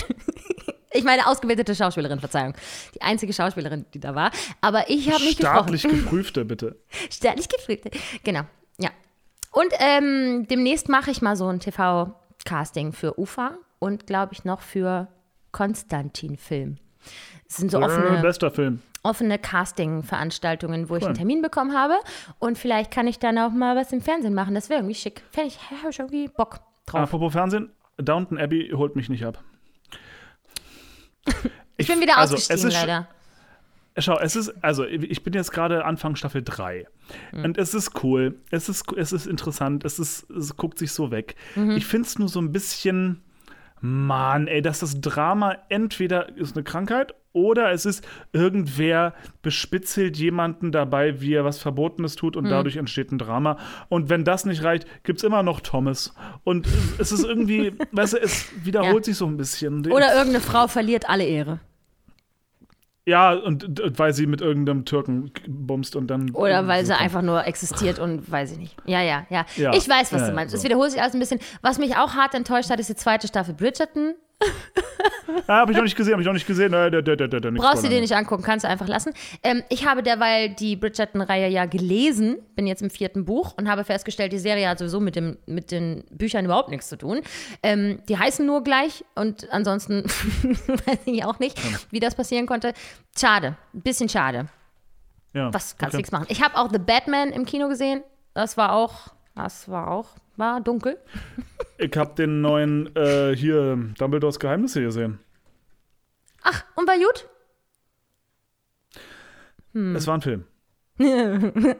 [laughs] ich meine, ausgebildete Schauspielerin, Verzeihung. Die einzige Schauspielerin, die da war. Aber ich habe nicht gesprochen. Staatlich geprüfte, bitte. Staatlich geprüft. Genau, ja. Und ähm, demnächst mache ich mal so ein TV-Casting für UFA und glaube ich noch für Konstantin-Film. Es sind so Äh, offene, bester Film. Offene Casting-Veranstaltungen, wo ich Cool. einen Termin bekommen habe. Und vielleicht kann ich dann auch mal was im Fernsehen machen. Das wäre irgendwie schick. Fände ich, habe ich irgendwie Bock drauf. Apropos Fernsehen, Downton Abbey holt mich nicht ab. [laughs] ich bin wieder also, ausgestiegen, leider. Schau, es ist, also ich bin jetzt gerade Anfang Staffel 3. Hm. Und es ist cool, es ist, es ist interessant, es, ist, es guckt sich so weg. Mhm. Ich finde es nur so ein bisschen, Mann, ey, dass das Drama entweder ist eine Krankheit oder es ist irgendwer bespitzelt jemanden dabei, wie er was Verbotenes tut und dadurch entsteht ein Drama. Und wenn das nicht reicht, gibt es immer noch Thomas. Und es ist irgendwie, [laughs] weißt du, es wiederholt Ja. sich so ein bisschen. Oder irgendeine Frau verliert alle Ehre. Ja, und, und weil sie mit irgendeinem Türken bumst und dann. Oder weil so sie kommt. einfach nur existiert und weiß ich nicht. Ja, ja, ja. Ja. Ich weiß, was Ja, du meinst. so. Es wiederholt sich alles ein bisschen. Was mich auch hart enttäuscht hat, ist die zweite Staffel Bridgerton. Ja, hab ich noch nicht gesehen, hab ich noch nicht gesehen. Äh, Brauchst du dir nicht angucken, kannst du einfach lassen. Ähm, ich habe derweil die Bridgerton-Reihe ja gelesen, bin jetzt im vierten Buch und habe festgestellt, die Serie hat sowieso mit, dem, mit den Büchern überhaupt nichts zu tun. Ähm, die heißen nur gleich und ansonsten [laughs] weiß ich auch nicht, wie das passieren konnte. Schade, ein bisschen schade. Ja, Was kannst okay. nichts machen. Ich habe auch The Batman im Kino gesehen. Das war auch, das war auch, war dunkel. [laughs] Ich hab den neuen, äh, hier, Dumbledores Geheimnisse gesehen. Ach, und war gut? Hm. Es war ein Film. [laughs]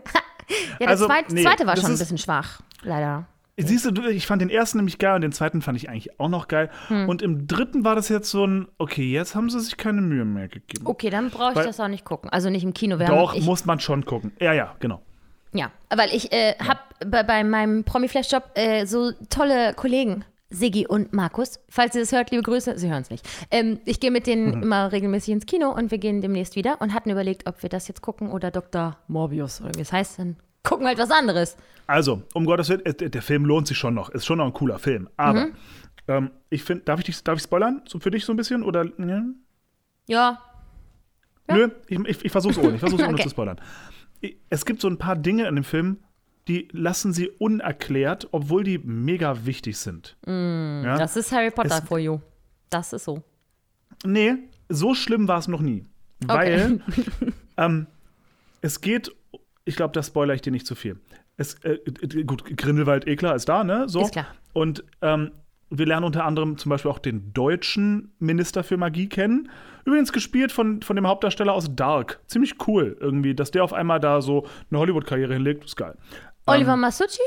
Ja, der Also, zweit, nee, zweite war schon ein bisschen schwach, leider. Siehst du, ich fand den ersten nämlich geil und den zweiten fand ich eigentlich auch noch geil. Hm. Und im dritten war das jetzt so ein, okay, jetzt haben sie sich keine Mühe mehr gegeben. Okay, dann brauche ich Weil- das auch nicht gucken. Also nicht im Kino. Wir Doch, haben, muss man schon gucken. Ja, ja, genau. Ja, weil ich äh, habe bei, bei meinem Promi-Flash-Job äh, so tolle Kollegen. Siggi und Markus. Falls ihr das hört, liebe Grüße, sie hören es nicht. Ähm, ich gehe mit denen immer regelmäßig ins Kino und wir gehen demnächst wieder und hatten überlegt, ob wir das jetzt gucken oder Dr. Morbius oder wie es heißt. Dann gucken wir halt was anderes. Also, um Gottes Willen, äh, der Film lohnt sich schon noch. Ist schon noch ein cooler Film. Aber ähm, ich finde, darf ich dich, darf ich spoilern? So für dich so ein bisschen? Oder. Ja? Ja, Ja. Nö, ich, ich, ich versuch's ohne. Ich versuch's [laughs] ohne Okay. zu spoilern. Es gibt so ein paar Dinge in dem Film, die lassen sie unerklärt, obwohl die mega wichtig sind. ja? das ist Harry Potter Es- for you. Das ist so. Nee, so schlimm war es noch nie. Weil [laughs] ähm, es geht, ich glaube, das spoilere ich dir nicht zu viel. Es, äh, äh, gut, Grindelwald, eh klar, ist da, ne? So. Ist klar. Und ähm, wir lernen unter anderem zum Beispiel auch den deutschen Minister für Magie kennen. Übrigens gespielt von, von dem Hauptdarsteller aus Dark. Ziemlich cool irgendwie, dass der auf einmal da so eine Hollywood-Karriere hinlegt. Ist geil. Oliver Masucci,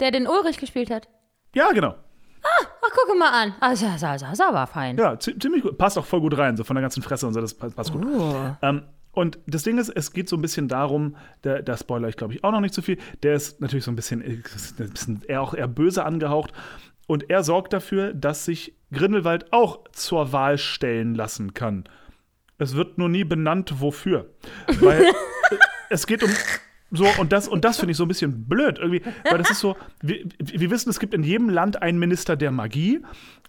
der den Ulrich gespielt hat. Ja, genau. Ach, gucke mal an. Ah, das, das, das ist aber fein. Ja, zi- ziemlich gut. Passt auch voll gut rein, so von der ganzen Fresse und so, das passt, passt gut. Oh. Ähm, und das Ding ist, es geht so ein bisschen darum, der, der Spoiler ich glaube ich auch noch nicht so viel, der ist natürlich so ein bisschen, äh, ist ein bisschen eher auch eher böse angehaucht. Und er sorgt dafür, dass sich Grindelwald auch zur Wahl stellen lassen kann. Es wird nur nie benannt, wofür. Weil [laughs] es geht um. So, und das, und das finde ich so ein bisschen blöd irgendwie, weil das ist so, wir, wir wissen, es gibt in jedem Land einen Minister der Magie,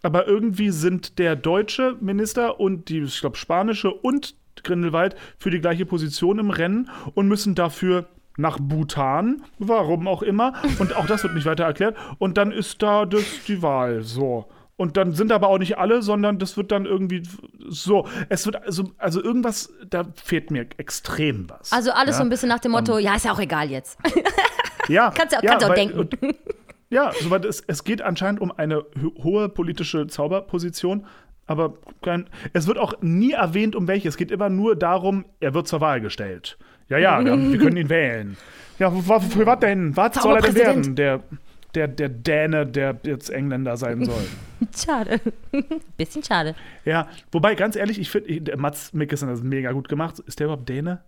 aber irgendwie sind der deutsche Minister und die, ich glaube, spanische und Grindelwald für die gleiche Position im Rennen und müssen dafür nach Bhutan, warum auch immer, und auch das wird nicht weiter erklärt, und dann ist da das die Wahl, so. Und dann sind aber auch nicht alle, sondern das wird dann irgendwie so. Es wird also, also irgendwas, da fehlt mir extrem was. Also alles ja? so ein bisschen nach dem Motto, ja, ist ja auch egal jetzt. [laughs] Ja, Kannst du- ja, kannst auch weil- denken. Und, ja, soweit es, es geht anscheinend um eine ho- hohe politische Zauberposition, aber kein, es wird auch nie erwähnt, um welche. Es geht immer nur darum, er wird zur Wahl gestellt. Ja, ja, wir, [laughs] können ihn wählen. Ja, für was denn? Was soll er denn werden? Der, der, der Däne, der jetzt Engländer sein soll. [laughs] Schade. [laughs] Bisschen schade. Ja, wobei, ganz ehrlich, ich finde, der Mats Mikkelsen hat das mega gut gemacht. Ist der überhaupt Däne?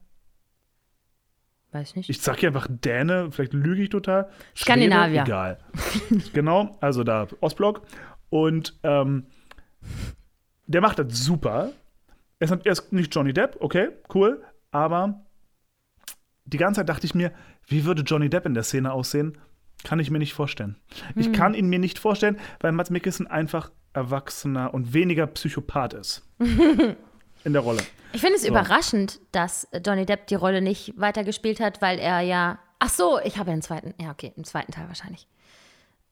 Weiß nicht. Ich sag hier einfach Däne, vielleicht lüge ich total. Skandinavier. Schwede, egal. genau, also da Ostblock. Und ähm, der macht das super. Er er ist nicht Johnny Depp, okay, cool. Aber die ganze Zeit dachte ich mir, wie würde Johnny Depp in der Szene aussehen? Kann ich mir nicht vorstellen. Ich kann ihn mir nicht vorstellen, weil Mats Mikkelsen einfach erwachsener und weniger Psychopath ist. [laughs] in der Rolle. Ich finde es überraschend, dass Johnny Depp die Rolle nicht weitergespielt hat, weil er ja. Ach so, ich habe den zweiten. Ja, okay, im zweiten Teil wahrscheinlich.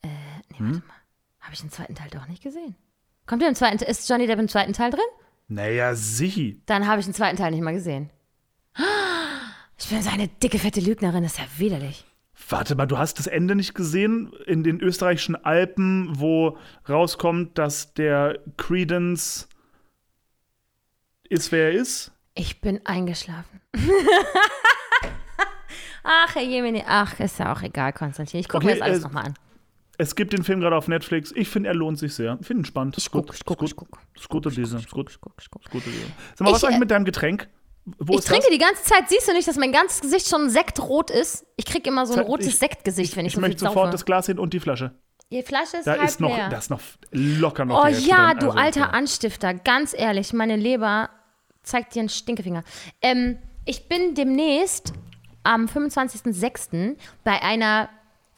Äh, nee, Hm? warte mal. Habe ich den zweiten Teil doch nicht gesehen? Kommt der im zweiten Ist Johnny Depp im zweiten Teil drin? Naja, sichi. Dann habe ich den zweiten Teil nicht mal gesehen. Ich bin so eine dicke, fette Lügnerin, das ist ja widerlich. Warte mal, du hast das Ende nicht gesehen in den österreichischen Alpen, wo rauskommt, dass der Credence ist, wer er ist? Ich bin eingeschlafen. [laughs] Ach, Herr Jemini, ach, ist ja auch egal, Konstantin. Ich gucke mir Okay, das alles nochmal an. Es gibt den Film gerade auf Netflix. Ich finde, er lohnt sich sehr. Ich finde ihn spannend. Ich Ist gut, guck, ich ist guck, gut. ich guck. Ist gute Lese. Ist gut. Gute Lese. Sag mal, was Ich, eigentlich äh, mit deinem Getränk? Wo Ich trinke das? die ganze Zeit, siehst du nicht, dass mein ganzes Gesicht schon sektrot ist? Ich kriege immer so ein rotes ich- Sektgesicht, wenn ich, Ich so möchte sofort saufe. das Glas hin und die Flasche. Die Flasche ist Da halb ist noch, leer. da ist noch locker noch oh ja, du Also, alter ja. Anstifter, ganz ehrlich, meine Leber zeigt dir einen Stinkefinger. Ähm, ich bin demnächst am 25.06. bei einer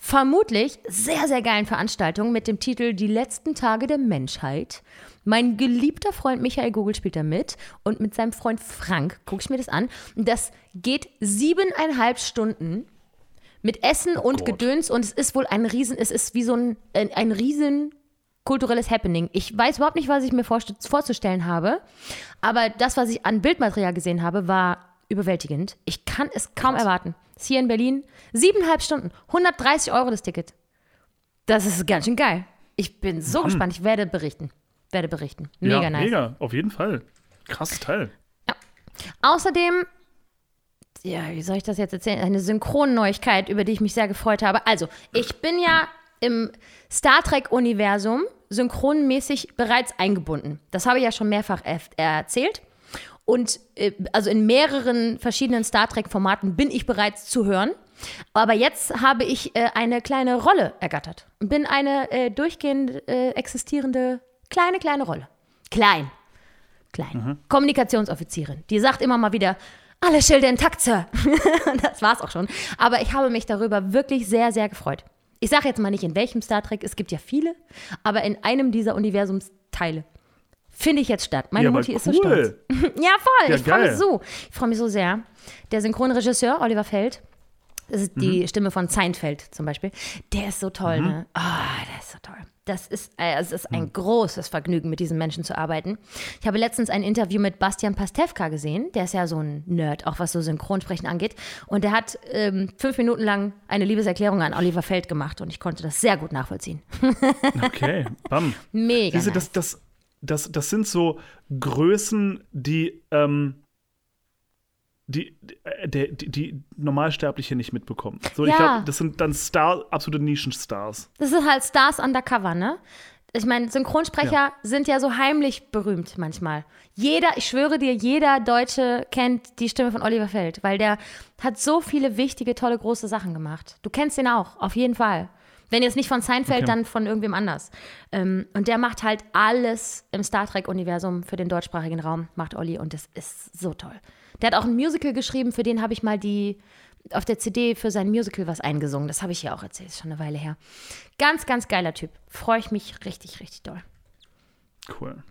vermutlich sehr, sehr geilen Veranstaltung mit dem Titel Die letzten Tage der Menschheit. Mein geliebter Freund Michael Gogel spielt da mit und mit seinem Freund Frank gucke ich mir das an. Das geht siebeneinhalb Stunden mit Essen und Gott. Gedöns und es ist wohl ein Riesen, es ist wie so ein, ein, ein riesen kulturelles Happening. Ich weiß überhaupt nicht, was ich mir vorzustellen habe, aber das, was ich an Bildmaterial gesehen habe, war überwältigend. Ich kann es kaum erwarten. Ist hier in Berlin siebeneinhalb Stunden, 130 Euro das Ticket. Das ist ganz schön geil. Ich bin so gespannt. Ich werde berichten. Werde berichten. Mega ja, nice. Mega, auf jeden Fall. Krasses Teil. Außerdem, ja, wie soll ich das jetzt erzählen? Eine Synchronneuigkeit, über die ich mich sehr gefreut habe. Also, ich bin ja im Star Trek-Universum synchronmäßig bereits eingebunden. Das habe ich ja schon mehrfach er erzählt. Und äh, also in mehreren verschiedenen Star Trek-Formaten bin ich bereits zu hören. Aber jetzt habe ich äh, eine kleine Rolle ergattert und bin eine äh, durchgehend äh, existierende kleine, kleine Rolle. Klein. Klein. Kommunikationsoffizierin. Die sagt immer mal wieder, alle Schilde intakt, Sir. [laughs] das war's auch schon. Aber ich habe mich darüber wirklich sehr, sehr gefreut. Ich sage jetzt mal nicht in welchem Star Trek, es gibt ja viele, aber in einem dieser Universumsteile finde ich jetzt statt. Meine Ja, Mutti ist so cool. stolz. [laughs] ja, voll. Ja, ich freue mich so. Ich freue mich so sehr. Der Synchronregisseur Oliver Feld, das ist Mhm. die Stimme von Seinfeld zum Beispiel, der ist so toll, ne? Ah, der ist so toll. Das ist, äh, es ist Mhm. ein großes Vergnügen, mit diesen Menschen zu arbeiten. Ich habe letztens ein Interview mit Bastian Pastewka gesehen. Der ist ja so ein Nerd, auch was so Synchronsprechen angeht. Und der hat ähm, fünf Minuten lang eine Liebeserklärung an Oliver Feld gemacht und ich konnte das sehr gut nachvollziehen. [laughs] Okay, bam. Mega. Diese, nice. das, das, das, das sind so Größen, die, ähm, die, äh, der, die, die Normalsterbliche nicht mitbekommen. So, Ja. ich glaube, das sind dann Star, absolute Nischenstars. Das ist halt Stars undercover, ne? Ich meine, Synchronsprecher sind ja so heimlich berühmt manchmal. Jeder, ich schwöre dir, jeder Deutsche kennt die Stimme von Oliver Feld, weil der hat so viele wichtige, tolle, große Sachen gemacht. Du kennst ihn auch, auf jeden Fall. Wenn jetzt nicht von Seinfeld, Okay. dann von irgendwem anders. Ähm, und der macht halt alles im Star Trek-Universum für den deutschsprachigen Raum, macht Olli und das ist so toll. Der hat auch ein Musical geschrieben, für den habe ich mal die auf der CD für sein Musical was eingesungen. Das habe ich ja auch erzählt, ist schon eine Weile her. Ganz, ganz geiler Typ. Freue ich mich richtig, richtig doll. Cool.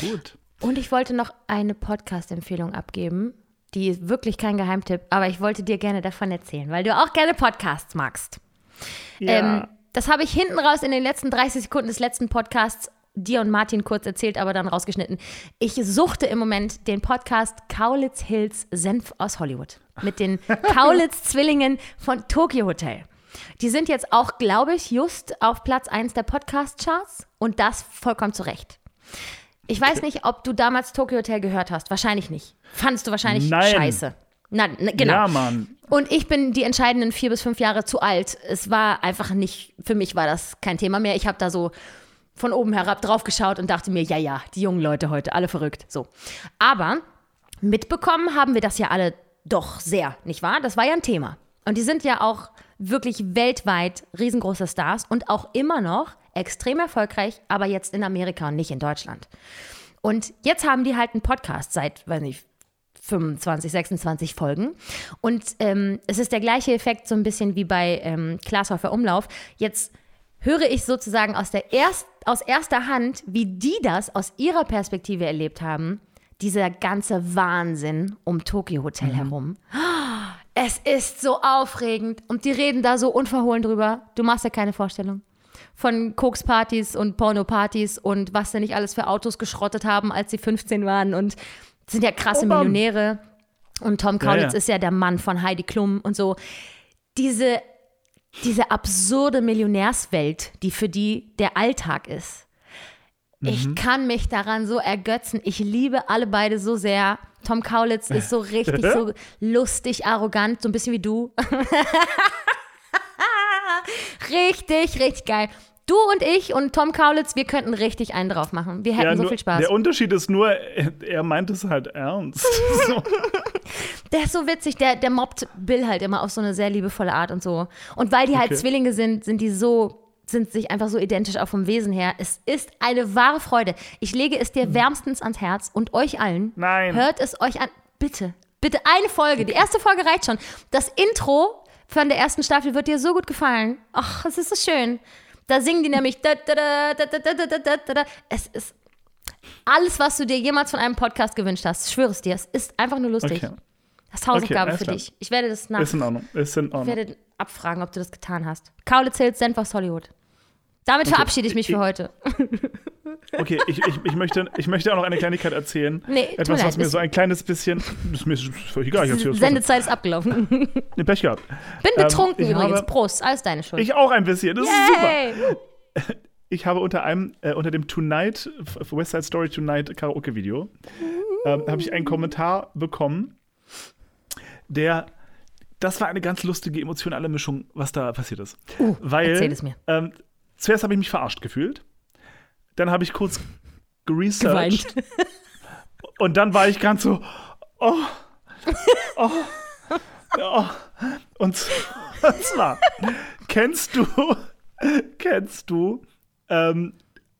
Gut. Und ich wollte noch eine Podcast-Empfehlung abgeben. Die ist wirklich kein Geheimtipp, aber ich wollte dir gerne davon erzählen, weil du auch gerne Podcasts magst. Ja. Ähm, das habe ich hinten raus in den letzten 30 Sekunden des letzten Podcasts dir und Martin kurz erzählt, aber dann rausgeschnitten. Ich suchte im Moment den Podcast Kaulitz Hills Senf aus Hollywood mit den [laughs] Kaulitz-Zwillingen von Tokyo Hotel. Die sind jetzt auch, glaube ich, just auf Platz 1 der Podcast-Charts und das vollkommen zu Recht. Ich weiß nicht, ob du damals Tokyo Hotel gehört hast. Wahrscheinlich nicht. Fandest du wahrscheinlich Nein. scheiße. Na, na, genau. Ja, Mann. Und ich bin die entscheidenden vier bis fünf Jahre zu alt. Es war einfach nicht, für mich war das kein Thema mehr. Ich habe da so von oben herab drauf geschaut und dachte mir, ja, ja, die jungen Leute heute, alle verrückt. So. Aber mitbekommen haben wir das ja alle doch sehr, nicht wahr? Das war ja ein Thema. Und die sind ja auch wirklich weltweit riesengroße Stars und auch immer noch extrem erfolgreich, aber jetzt in Amerika und nicht in Deutschland. Und jetzt haben die halt einen Podcast seit, weiß nicht, 25, 26 Folgen. Und ähm, es ist der gleiche Effekt, so ein bisschen wie bei ähm, Glashäufer Umlauf. Jetzt höre ich sozusagen aus, der erst, aus erster Hand, wie die das aus ihrer Perspektive erlebt haben. Dieser ganze Wahnsinn um Tokyo Hotel herum. Es ist so aufregend und die reden da so unverhohlen drüber. Du machst ja keine Vorstellung. Von Kokspartys und Pornopartys und was sie nicht alles für Autos geschrottet haben, als sie 15 waren und sind ja krasse Mann. Millionäre. Und Tom Ja, Kaulitz ja. ist ja der Mann von Heidi Klum und so. Diese, diese absurde Millionärswelt, die für die der Alltag ist. Ich kann mich daran so ergötzen. Ich liebe alle beide so sehr. Tom Kaulitz ist so richtig [laughs] so lustig, arrogant, so ein bisschen wie du. [laughs] richtig, richtig geil. Du und ich und Tom Kaulitz, wir könnten richtig einen drauf machen. Wir hätten Ja, so nur, viel Spaß. Der Unterschied ist nur, er, meint es halt ernst. [laughs] so. Der ist so witzig, der, der mobbt Bill halt immer auf so eine sehr liebevolle Art und so. Und weil die halt Okay. Zwillinge sind, sind die so, sind sich einfach so identisch auch vom Wesen her. Es ist eine wahre Freude. Ich lege es dir wärmstens ans Herz und euch allen. Nein. Hört es euch an. Bitte, bitte eine Folge. Die erste Folge reicht schon. Das Intro von der ersten Staffel wird dir so gut gefallen. Ach, es ist so schön. Da singen die nämlich. Es ist alles, was du dir jemals von einem Podcast gewünscht hast. Ich schwöre es dir, es ist einfach nur lustig. Okay. Das ist Hausaufgabe okay, für dich. Ich werde das nach. Ist in Ordnung. Ist in Ordnung. Ich werde abfragen, ob du das getan hast. Kaulitz Hills, Senf aus Hollywood. Damit verabschiede ich mich für heute. [laughs] Okay, ich, ich, ich, möchte, ich möchte auch noch eine Kleinigkeit erzählen. Nee, Etwas, leid, was mir so ein kleines bisschen. Ist mir völlig egal, ich. Sendezeit ist abgelaufen. Bin Nee, Pech gehabt. betrunken ich übrigens. habe- Prost, alles deine Schuld. Ich auch ein bisschen. Das ist super. Yay! [laughs] Ich habe unter einem, äh, unter dem Tonight, West Side Story Tonight Karaoke-Video, ähm, habe ich einen Kommentar bekommen, der, das war eine ganz lustige emotionale Mischung, was da passiert ist. Weil, Uh, erzähl es mir. Ähm, zuerst habe ich mich verarscht gefühlt, dann habe ich kurz geresearched Geweint. [laughs] und dann war ich ganz so, oh, oh, Oh, und, [laughs] zwar, kennst du, kennst du ähm,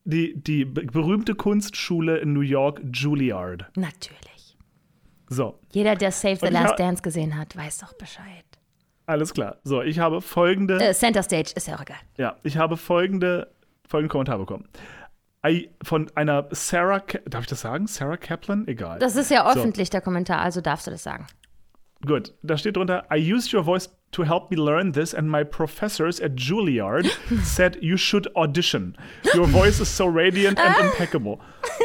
die, die be- berühmte Kunstschule in New York, Juilliard? Natürlich. So, Jeder, der Save the Last Dance gesehen hat, weiß doch Bescheid. Alles klar. So, ich habe folgende, Äh, Center Stage ist ja auch egal. ja, ich habe folgende, folgenden Kommentar bekommen. I, von einer Sarah, Ka darf ich das sagen? Sarah Kaplan? Egal. Das ist ja So. öffentlich, der Kommentar, also darfst du das sagen. Gut, da steht drunter, I used your voice to help me learn this and my professors at Juilliard [laughs] said you should audition. Your voice is so radiant and impeccable.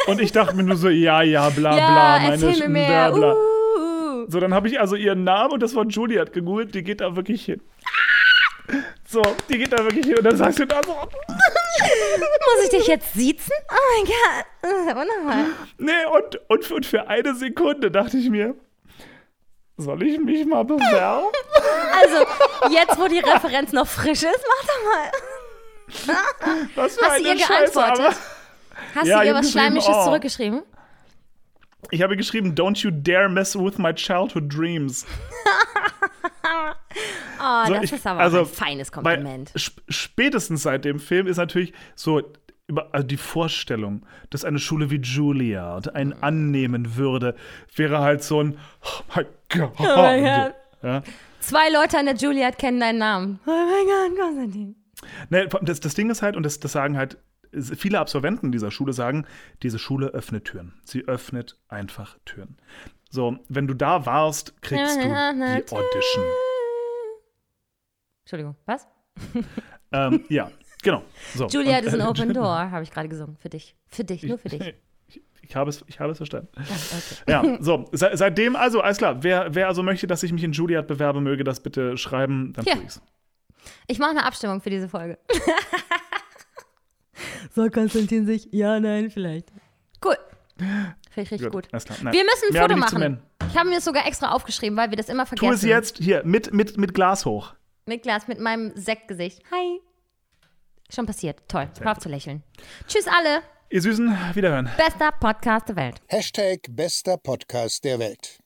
Und ich dachte mir nur so, ja, ja, bla, ja, bla, meine bla, bla. Uh. So, dann habe ich also ihren Namen und das Wort Juilliard gegoogelt, die geht da wirklich hin. So, die geht da wirklich hin und dann sagst du da so, [laughs] Muss ich dich jetzt siezen? Oh mein Gott. Ja wunderbar. nee, und, und, und für eine Sekunde dachte ich mir, soll ich mich mal bewerben? [laughs] Also, jetzt, wo die Referenz noch frisch ist, mach doch mal. Was für Hast du eine ihr Scheiße, geantwortet? Hast Ja, du ihr was Schleimisches oh. zurückgeschrieben? Ich habe geschrieben, don't you dare mess with my childhood dreams. [laughs] Oh, So, das ich- ist aber also, ein feines Kompliment. Spätestens seit dem Film ist natürlich so über, also die Vorstellung, dass eine Schule wie Juilliard einen Mhm. annehmen würde, wäre halt so ein Oh mein Gott. Oh mein Gott. Ja. Zwei Leute an der Juilliard kennen deinen Namen. Oh mein Gott, Konstantin. Ne, das, das Ding ist halt, und das, das sagen halt viele Absolventen dieser Schule sagen, diese Schule öffnet Türen. Sie öffnet einfach Türen. So, wenn du da warst, kriegst du die Audition. Entschuldigung, was? [laughs] Ähm, ja, genau. So, Juilliard und, ist ein äh, Open [laughs] Door, habe ich gerade gesungen. Für dich. Für dich, nur für dich. Ich, habe es, ich habe es verstanden. Ja, okay. Ja, so, se, seitdem, also, alles klar, wer, wer also möchte, dass ich mich in Juilliard bewerbe, möge das bitte schreiben, dann Ja. tue ich's. Ich mache eine Abstimmung für diese Folge. [laughs] [laughs] Soll Konstantin sich? Ja, nein, vielleicht. Cool. [gasps] Finde ich richtig gut. Alles klar. Nein. Wir müssen ein Mehr habe Foto machen. Ich habe mir das sogar extra aufgeschrieben, weil wir das immer vergessen. Tu es jetzt hier, mit, mit, mit Glas hoch. Mit Glas, mit meinem Sektgesicht. Hi. Schon passiert. Toll. Hör auf zu lächeln. Tschüss alle. Ihr Süßen, wiederhören. Bester Podcast der Welt. Hashtag bester Podcast der Welt.